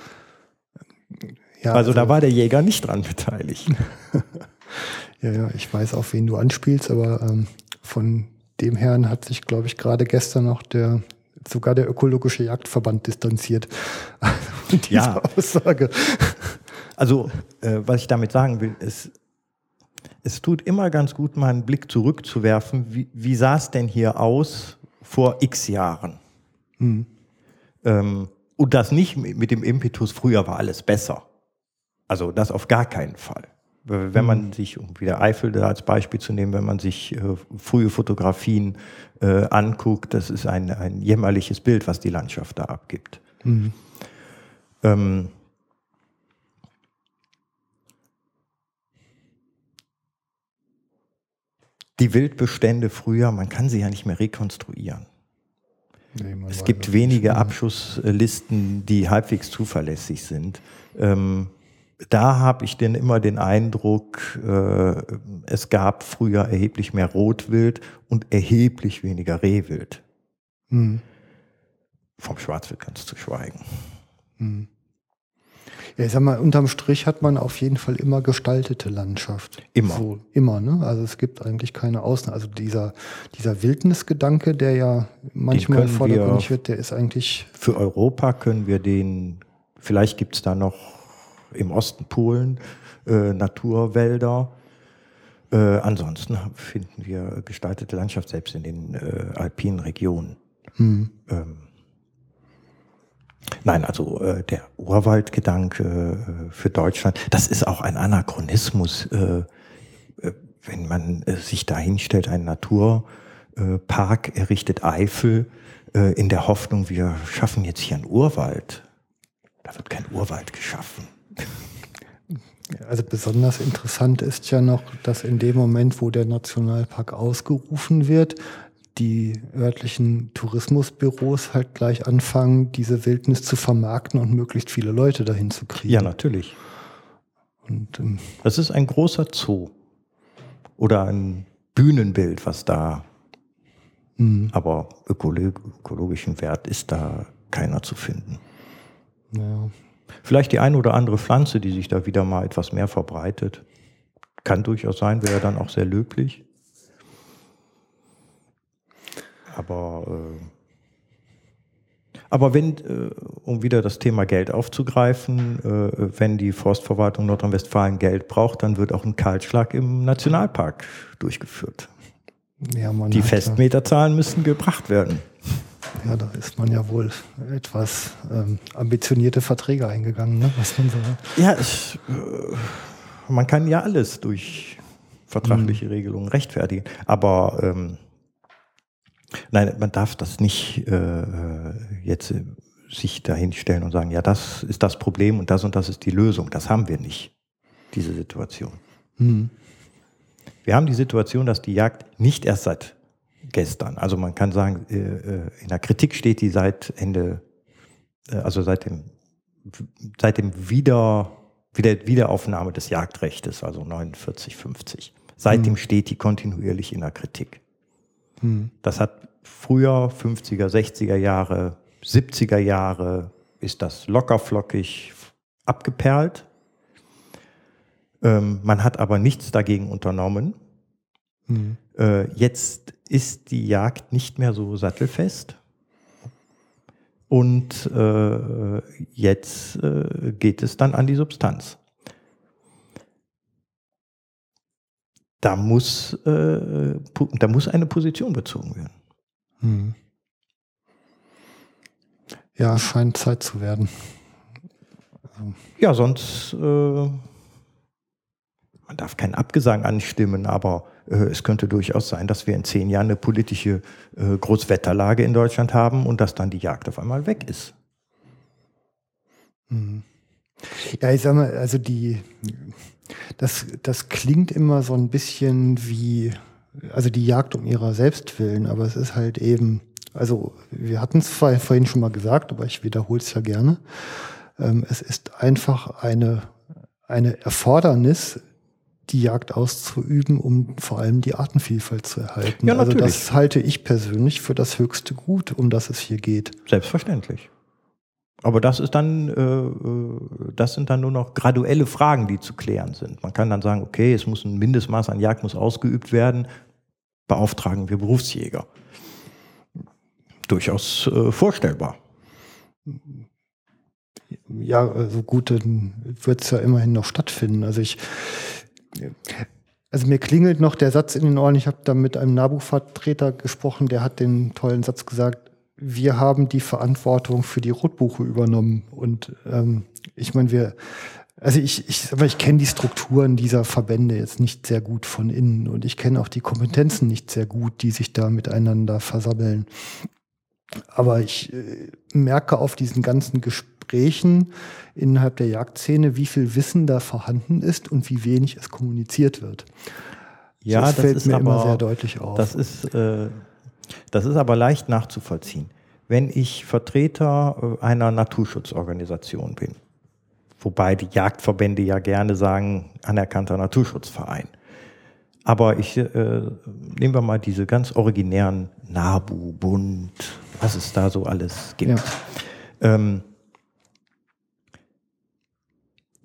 Speaker 3: Ja, also, also da war der Jäger nicht dran beteiligt.
Speaker 2: ja, ja, ich weiß, auf wen du anspielst, aber ähm, von dem Herrn hat sich, glaube ich, gerade gestern noch der sogar der ökologische Jagdverband distanziert.
Speaker 3: Also ja. Aussage. Also, äh, was ich damit sagen will, ist, es tut immer ganz gut, mal einen Blick zurückzuwerfen. Wie, wie sah es denn hier aus vor x Jahren? Mhm. Ähm, und das nicht mit dem Impetus, früher war alles besser. Also das auf gar keinen Fall. Wenn man mhm. sich, um wieder Eifel da als Beispiel zu nehmen, wenn man sich äh, frühe Fotografien äh, anguckt, das ist ein, ein jämmerliches Bild, was die Landschaft da abgibt. Mhm. Ähm, die Wildbestände früher, man kann sie ja nicht mehr rekonstruieren. Nee, es gibt wenige Abschusslisten, die halbwegs zuverlässig sind. Ähm, da habe ich denn immer den Eindruck, äh, es gab früher erheblich mehr Rotwild und erheblich weniger Rehwild. Mhm. Vom Schwarzwild ganz zu schweigen. Mhm.
Speaker 2: Ja, ich sag mal, unterm Strich hat man auf jeden Fall immer gestaltete Landschaft.
Speaker 3: Immer. So,
Speaker 2: immer, ne? Also es gibt eigentlich keine Ausnahme. Also dieser, dieser Wildnisgedanke, der ja manchmal vordergründig wird, der ist eigentlich.
Speaker 3: Für Europa können wir den, vielleicht gibt es da noch im Osten Polen, äh, Naturwälder. Äh, ansonsten finden wir gestaltete Landschaft selbst in den äh, alpinen Regionen. Mhm. Ähm, nein, also äh, der Urwaldgedanke äh, für Deutschland, das ist auch ein Anachronismus, äh, wenn man sich da hinstellt, ein Naturpark errichtet Eifel in der Hoffnung, wir schaffen jetzt hier einen Urwald. Da wird kein Urwald geschaffen.
Speaker 2: Also besonders interessant ist ja noch, dass in dem Moment, wo der Nationalpark ausgerufen wird, die örtlichen Tourismusbüros halt gleich anfangen, diese Wildnis zu vermarkten und möglichst viele Leute dahin zu kriegen.
Speaker 3: Ja, natürlich. Und, ähm, das ist ein großer Zoo oder ein Bühnenbild, was da, mhm. aber ökologischen Wert ist da keiner zu finden. Ja. Vielleicht die eine oder andere Pflanze, die sich da wieder mal etwas mehr verbreitet. Kann durchaus sein, wäre dann auch sehr löblich. Aber, äh, aber wenn, äh, um wieder das Thema Geld aufzugreifen, äh, wenn die Forstverwaltung Nordrhein-Westfalen Geld braucht, dann wird auch ein Kahlschlag im Nationalpark durchgeführt. Ja, die Festmeterzahlen müssen gebracht werden.
Speaker 2: Ja, da ist man ja wohl etwas ähm, ambitionierte Verträge eingegangen, ne? was man so
Speaker 3: Ja, ich, äh, man kann ja alles durch vertragliche mhm. Regelungen rechtfertigen. Aber ähm, nein, man darf das nicht äh, jetzt äh, sich dahinstellen und sagen, ja, das ist das Problem und das und das ist die Lösung. Das haben wir nicht, diese Situation. Mhm. Wir haben die Situation, dass die Jagd nicht erst seit gestern. Also man kann sagen, äh, äh, in der Kritik steht die seit Ende, äh, also seit dem, seit dem Wieder, Wieder, Wiederaufnahme des Jagdrechtes, also 49, 50. Seitdem mhm. steht die kontinuierlich in der Kritik. Mhm. Das hat früher, 50er, 60er Jahre, 70er Jahre, ist das lockerflockig abgeperlt. Ähm, man hat aber nichts dagegen unternommen. Mhm. Äh, jetzt ist die Jagd nicht mehr so sattelfest. Und äh, jetzt äh, geht es dann an die Substanz. Da muss, äh, da muss eine Position bezogen werden. Hm.
Speaker 2: Ja, scheint Zeit zu werden.
Speaker 3: Ja, sonst, äh, man darf keinen Abgesang anstimmen, aber äh, es könnte durchaus sein, dass wir in zehn Jahren eine politische äh, Großwetterlage in Deutschland haben und dass dann die Jagd auf einmal weg ist.
Speaker 2: Mhm. Ja, ich sag mal, also die, das, das klingt immer so ein bisschen wie, also die Jagd um ihrer selbst willen, aber es ist halt eben, also wir hatten es vorhin schon mal gesagt, aber ich wiederhole es ja gerne. Ähm, es ist einfach eine, eine Erfordernis, die Jagd auszuüben, um vor allem die Artenvielfalt zu erhalten.
Speaker 3: Ja,
Speaker 2: also
Speaker 3: natürlich.
Speaker 2: das halte ich persönlich für das höchste Gut, um das es hier geht.
Speaker 3: Selbstverständlich. Aber das ist dann, äh, äh, das sind dann nur noch graduelle Fragen, die zu klären sind. Man kann dann sagen, okay, es muss ein Mindestmaß an Jagd muss ausgeübt werden, beauftragen wir Berufsjäger. Durchaus äh, vorstellbar.
Speaker 2: Ja, also gut, dann wird es ja immerhin noch stattfinden. Also ich, also mir klingelt noch der Satz in den Ohren, ich habe da mit einem NABU-Vertreter gesprochen, der hat den tollen Satz gesagt, wir haben die Verantwortung für die Rotbuche übernommen. Und ähm, ich meine, wir, also ich, ich, aber ich kenne die Strukturen dieser Verbände jetzt nicht sehr gut von innen und ich kenne auch die Kompetenzen nicht sehr gut, die sich da miteinander versammeln. Aber ich äh, merke auf diesen ganzen Gesprächen innerhalb der Jagdszene, wie viel Wissen da vorhanden ist und wie wenig es kommuniziert wird.
Speaker 3: Ja,
Speaker 2: das,
Speaker 3: das
Speaker 2: fällt mir
Speaker 3: aber,
Speaker 2: immer sehr deutlich auf.
Speaker 3: Das ist, äh, das ist aber leicht nachzuvollziehen. Wenn ich Vertreter äh, einer Naturschutzorganisation bin, wobei die Jagdverbände ja gerne sagen, anerkannter Naturschutzverein. Aber ich äh, nehmen wir mal diese ganz originären NABU, Bund, was es da so alles gibt.
Speaker 2: Ja.
Speaker 3: Ähm,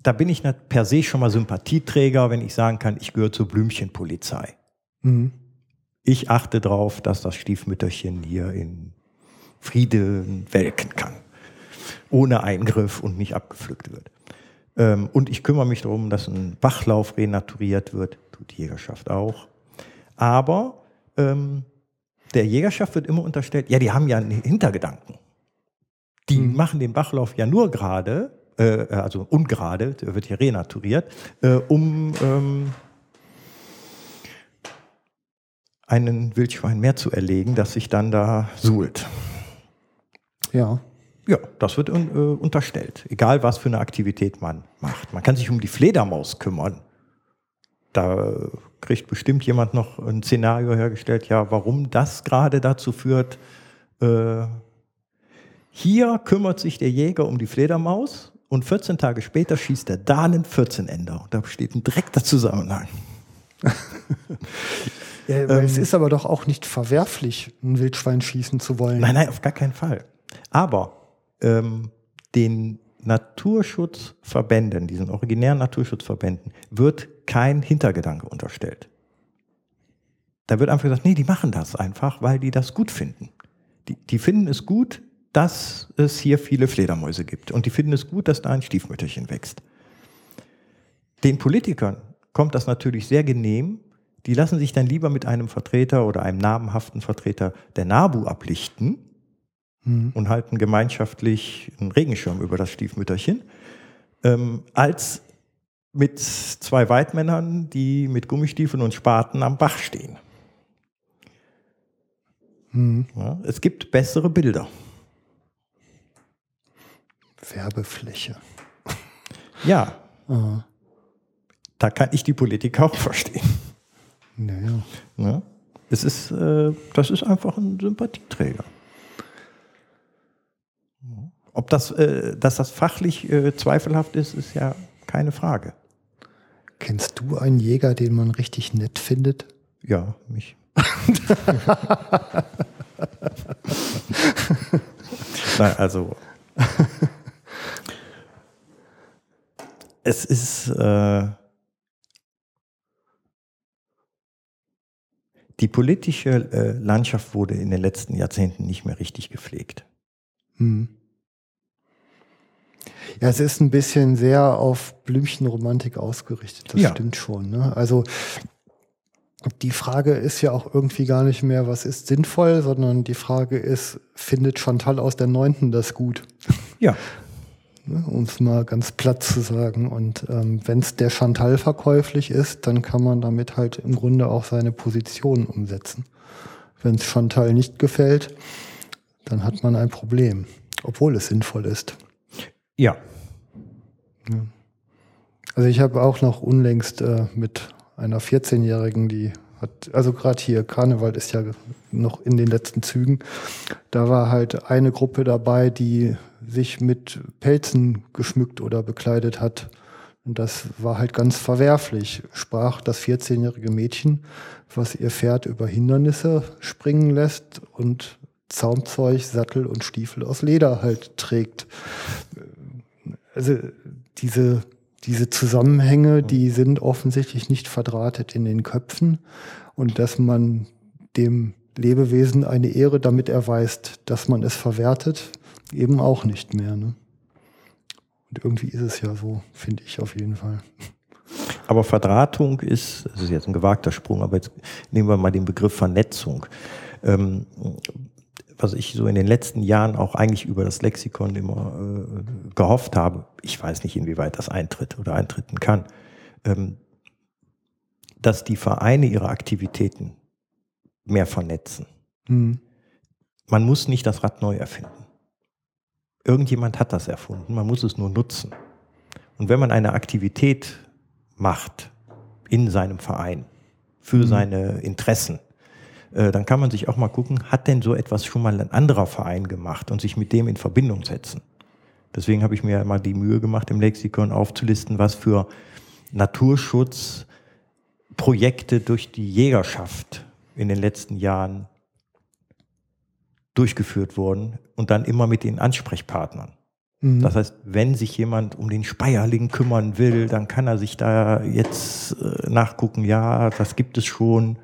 Speaker 3: da bin ich per se schon mal Sympathieträger, wenn ich sagen kann, ich gehöre zur Blümchenpolizei.
Speaker 2: Mhm.
Speaker 3: Ich achte darauf, dass das Stiefmütterchen hier in Frieden welken kann. Ohne Eingriff und nicht abgepflückt wird. Ähm, und ich kümmere mich darum, dass ein Bachlauf renaturiert wird. Tut die Jägerschaft auch. Aber ähm, der Jägerschaft wird immer unterstellt, ja, die haben ja einen Hintergedanken. Die
Speaker 2: Mhm.
Speaker 3: machen den Bachlauf ja nur gerade, äh, also ungerade, der wird hier renaturiert, äh, um ähm, einen Wildschwein mehr zu erlegen, das sich dann da suhlt.
Speaker 2: Ja.
Speaker 3: Ja, das wird äh, unterstellt. Egal, was für eine Aktivität man macht. Man kann sich um die Fledermaus kümmern. Da kriegt bestimmt jemand noch ein Szenario hergestellt, ja, warum das gerade dazu führt. Äh, hier kümmert sich der Jäger um die Fledermaus und 14 Tage später schießt er da einen 14-Ender. Und da besteht ein direkter Zusammenhang.
Speaker 2: ja es
Speaker 3: Ähm,
Speaker 2: ist aber doch auch nicht verwerflich, ein Wildschwein schießen zu wollen.
Speaker 3: Nein, nein, auf gar keinen Fall. Aber ähm, den Naturschutzverbänden, diesen originären Naturschutzverbänden, wird kein Hintergedanke unterstellt. Da wird einfach gesagt, nee, die machen das einfach, weil die das gut finden. Die, die finden es gut, dass es hier viele Fledermäuse gibt. Und die finden es gut, dass da ein Stiefmütterchen wächst. Den Politikern kommt das natürlich sehr genehm. Die lassen sich dann lieber mit einem Vertreter oder einem namhaften Vertreter der NABU ablichten,
Speaker 2: Mhm.
Speaker 3: und halten gemeinschaftlich einen Regenschirm über das Stiefmütterchen, ähm, als mit zwei Weidmännern, die mit Gummistiefeln und Spaten am Bach stehen.
Speaker 2: Mhm.
Speaker 3: Ja, es gibt bessere Bilder.
Speaker 2: Werbefläche.
Speaker 3: Ja,
Speaker 2: Ah.
Speaker 3: da kann ich die Politiker auch verstehen.
Speaker 2: Naja.
Speaker 3: Ja, es ist, äh, das ist einfach ein Sympathieträger. Ob das, äh, dass das fachlich äh, zweifelhaft ist, ist ja keine Frage.
Speaker 2: Kennst du einen Jäger, den man richtig nett findet?
Speaker 3: Ja, mich. Nein, also. es ist. Äh, die politische äh, Landschaft wurde in den letzten Jahrzehnten nicht mehr richtig gepflegt.
Speaker 2: Hm. Ja, es ist ein bisschen sehr auf Blümchenromantik ausgerichtet, das
Speaker 3: Ja.
Speaker 2: stimmt schon. Ne? Also die Frage ist ja auch irgendwie gar nicht mehr, was ist sinnvoll, sondern die Frage ist, findet Chantal aus der Neunten das gut?
Speaker 3: Ja,
Speaker 2: ne, um es mal ganz platt zu sagen. Und ähm, wenn es der Chantal verkäuflich ist, dann kann man damit halt im Grunde auch seine Position umsetzen. Wenn es Chantal nicht gefällt, dann hat man ein Problem, obwohl es sinnvoll ist.
Speaker 3: Ja.
Speaker 2: ja. Also ich habe auch noch unlängst äh, mit einer 14-Jährigen, die hat, also gerade hier, Karneval ist ja noch in den letzten Zügen. Da war halt eine Gruppe dabei, die sich mit Pelzen geschmückt oder bekleidet hat. Und das war halt ganz verwerflich, sprach das 14-jährige Mädchen, was ihr Pferd über Hindernisse springen lässt und Zaumzeug, Sattel und Stiefel aus Leder halt trägt. Also diese diese Zusammenhänge, die sind offensichtlich nicht verdrahtet in den Köpfen und dass man dem Lebewesen eine Ehre damit erweist, dass man es verwertet, eben auch nicht mehr. Ne? Und irgendwie ist es ja so, finde ich auf jeden Fall.
Speaker 3: Aber Verdrahtung ist, das ist jetzt ein gewagter Sprung, aber jetzt nehmen wir mal den Begriff Vernetzung. Ähm, was ich so in den letzten Jahren auch eigentlich über das Lexikon immer äh, gehofft habe, ich weiß nicht, inwieweit das eintritt oder eintreten kann, ähm, dass die Vereine ihre Aktivitäten mehr vernetzen. Mhm. Man muss nicht das Rad neu erfinden. Irgendjemand hat das erfunden, man muss es nur nutzen. Und wenn man eine Aktivität macht in seinem Verein für mhm. seine Interessen, äh, dann kann man sich auch mal gucken, hat denn so etwas schon mal ein anderer Verein gemacht und sich mit dem in Verbindung setzen. Deswegen habe ich mir mal die Mühe gemacht, im Lexikon aufzulisten, was für Naturschutzprojekte durch die Jägerschaft in den letzten Jahren durchgeführt wurden und dann immer mit den Ansprechpartnern. Mhm. Das heißt, wenn sich jemand um den Speierling kümmern will, dann kann er sich da jetzt äh, nachgucken, ja, das gibt es schon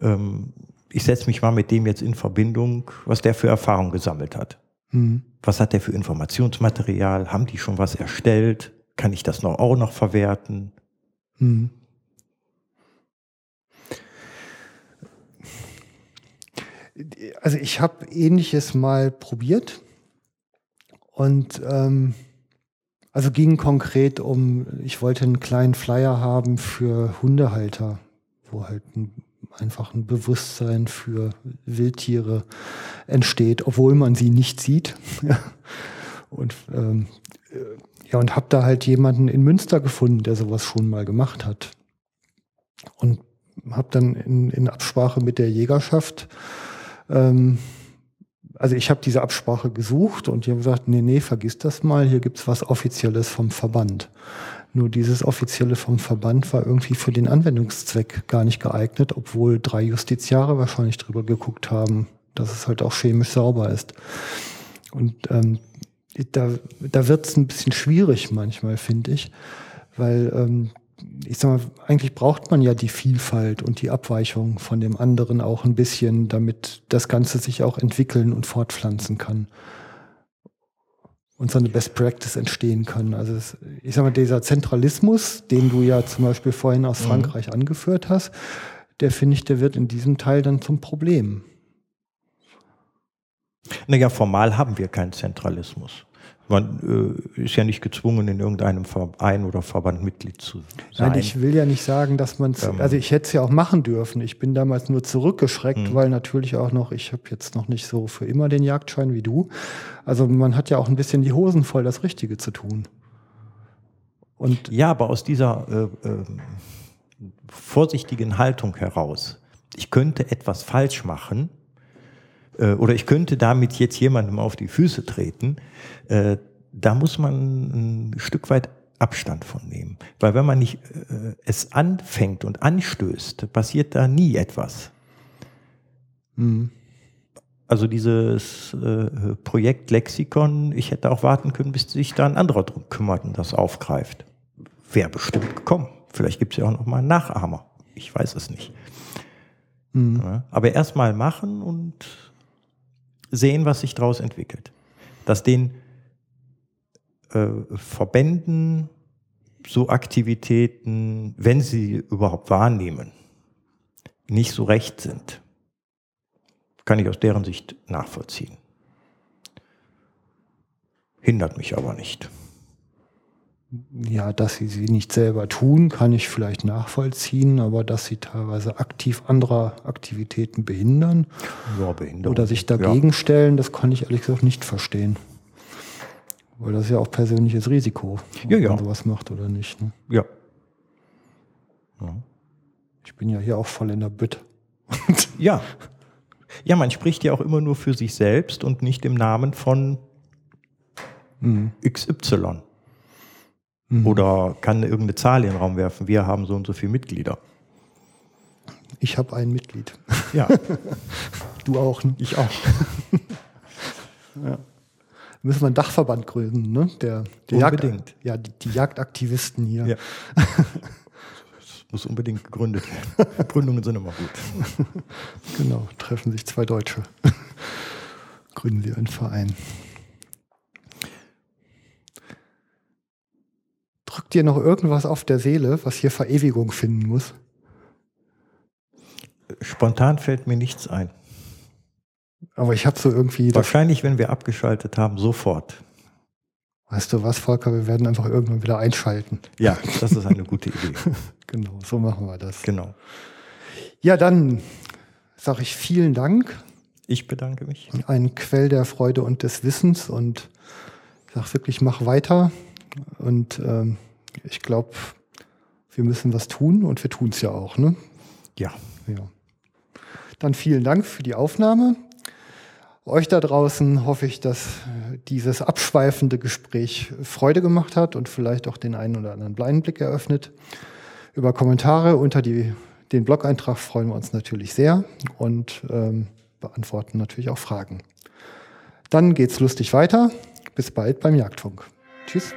Speaker 3: ähm, ich setze mich mal mit dem jetzt in Verbindung, was der für Erfahrung gesammelt hat. Mhm. Was hat der für Informationsmaterial? Haben die schon was erstellt? Kann ich das noch, auch noch verwerten? Mhm.
Speaker 2: Also ich habe ähnliches mal probiert und ähm, also ging konkret um, ich wollte einen kleinen Flyer haben für Hundehalter, wo halt ein einfach ein Bewusstsein für Wildtiere entsteht, obwohl man sie nicht sieht. und ähm, äh, ja, und habe da halt jemanden in Münster gefunden, der sowas schon mal gemacht hat. Und habe dann in, in Absprache mit der Jägerschaft, ähm, also ich habe diese Absprache gesucht und die haben gesagt, nee, nee, vergiss das mal, hier gibt's was Offizielles vom Verband. Nur dieses offizielle vom Verband war irgendwie für den Anwendungszweck gar nicht geeignet, obwohl drei Justiziare wahrscheinlich drüber geguckt haben, dass es halt auch chemisch sauber ist. Und ähm, da, da wird es ein bisschen schwierig manchmal, finde ich, weil ähm, ich sag mal, eigentlich braucht man ja die Vielfalt und die Abweichung von dem anderen auch ein bisschen, damit das Ganze sich auch entwickeln und fortpflanzen kann und so eine Best Practice entstehen können. Also es, ich sage mal, dieser Zentralismus, den du ja zum Beispiel vorhin aus mhm. Frankreich mhm. angeführt hast, der finde ich, der wird in diesem Teil dann zum Problem.
Speaker 3: Naja, formal haben wir keinen Zentralismus. Man äh, ist ja nicht gezwungen, in irgendeinem Verein oder Verband Mitglied zu sein.
Speaker 2: Nein, ich will ja nicht sagen, dass man ähm, also ich hätte es ja auch machen dürfen. Ich bin damals nur zurückgeschreckt, mh. weil natürlich auch noch, ich habe jetzt noch nicht so für immer den Jagdschein wie du. Also man hat ja auch ein bisschen die Hosen voll, das Richtige zu tun.
Speaker 3: Und ja, aber aus dieser äh, äh, vorsichtigen Haltung heraus, ich könnte etwas falsch machen, äh, oder ich könnte damit jetzt jemandem auf die Füße treten, äh, da muss man ein Stück weit Abstand von nehmen. Weil wenn man nicht äh, es anfängt und anstößt, passiert da nie etwas. Mhm. Also dieses äh, Projekt Lexikon, ich hätte auch warten können, bis sich da ein anderer drum kümmert und das aufgreift. Wäre bestimmt gekommen. Vielleicht gibt es ja auch noch mal einen Nachahmer. Ich weiß es nicht. Mhm. Ja, aber erstmal machen und sehen, was sich daraus entwickelt. Dass den äh, Verbänden so Aktivitäten, wenn sie überhaupt wahrnehmen, nicht so recht sind, kann ich aus deren Sicht nachvollziehen. hindert mich aber nicht.
Speaker 2: Ja, dass sie sie nicht selber tun, kann ich vielleicht nachvollziehen, aber dass sie teilweise aktiv andere Aktivitäten behindern
Speaker 3: Ja,
Speaker 2: oder sich dagegen stellen, das kann ich ehrlich gesagt nicht verstehen. Weil das ist ja auch persönliches Risiko, ob
Speaker 3: Ja, ja.
Speaker 2: man sowas macht oder nicht. Ne?
Speaker 3: Ja. ja.
Speaker 2: Ich bin ja hier auch voll in der Bütt.
Speaker 3: Ja. Ja, man spricht ja auch immer nur für sich selbst und nicht im Namen von XY. Oder kann irgendeine Zahl in den Raum werfen. Wir haben so und so viele Mitglieder.
Speaker 2: Ich habe ein Mitglied.
Speaker 3: Ja,
Speaker 2: Du auch, ne?
Speaker 3: ich auch.
Speaker 2: Müssen wir einen Dachverband gründen, ne? Der, der
Speaker 3: Unbedingt.
Speaker 2: Jagd, ja, die, die Jagdaktivisten hier.
Speaker 3: Ja. Das muss unbedingt gegründet werden. Gründungen sind immer gut.
Speaker 2: Genau, treffen sich zwei Deutsche. Gründen sie einen Verein. Drückt dir noch irgendwas auf der Seele, was hier Verewigung finden muss?
Speaker 3: Spontan fällt mir nichts ein.
Speaker 2: Aber ich habe so irgendwie,
Speaker 3: Wahrscheinlich, wenn wir abgeschaltet haben, sofort.
Speaker 2: weißt du was, Volker, wir werden einfach irgendwann wieder einschalten.
Speaker 3: Ja, das ist eine gute Idee.
Speaker 2: Genau, so machen wir das.
Speaker 3: Genau.
Speaker 2: Ja, dann sage ich vielen Dank.
Speaker 3: Ich bedanke mich.
Speaker 2: Ein Quell der Freude und des Wissens und sag wirklich, mach weiter. Und ähm, ich glaube, wir müssen was tun und wir tun es ja auch. Ne?
Speaker 3: Ja.
Speaker 2: Ja. Dann vielen Dank für die Aufnahme. Euch da draußen hoffe ich, dass äh, dieses abschweifende Gespräch Freude gemacht hat und vielleicht auch den einen oder anderen Blindblick eröffnet. Über Kommentare unter die, den Blog-Eintrag freuen wir uns natürlich sehr und ähm, beantworten natürlich auch Fragen. Dann geht's lustig weiter. Bis bald beim Jagdfunk. Tschüss.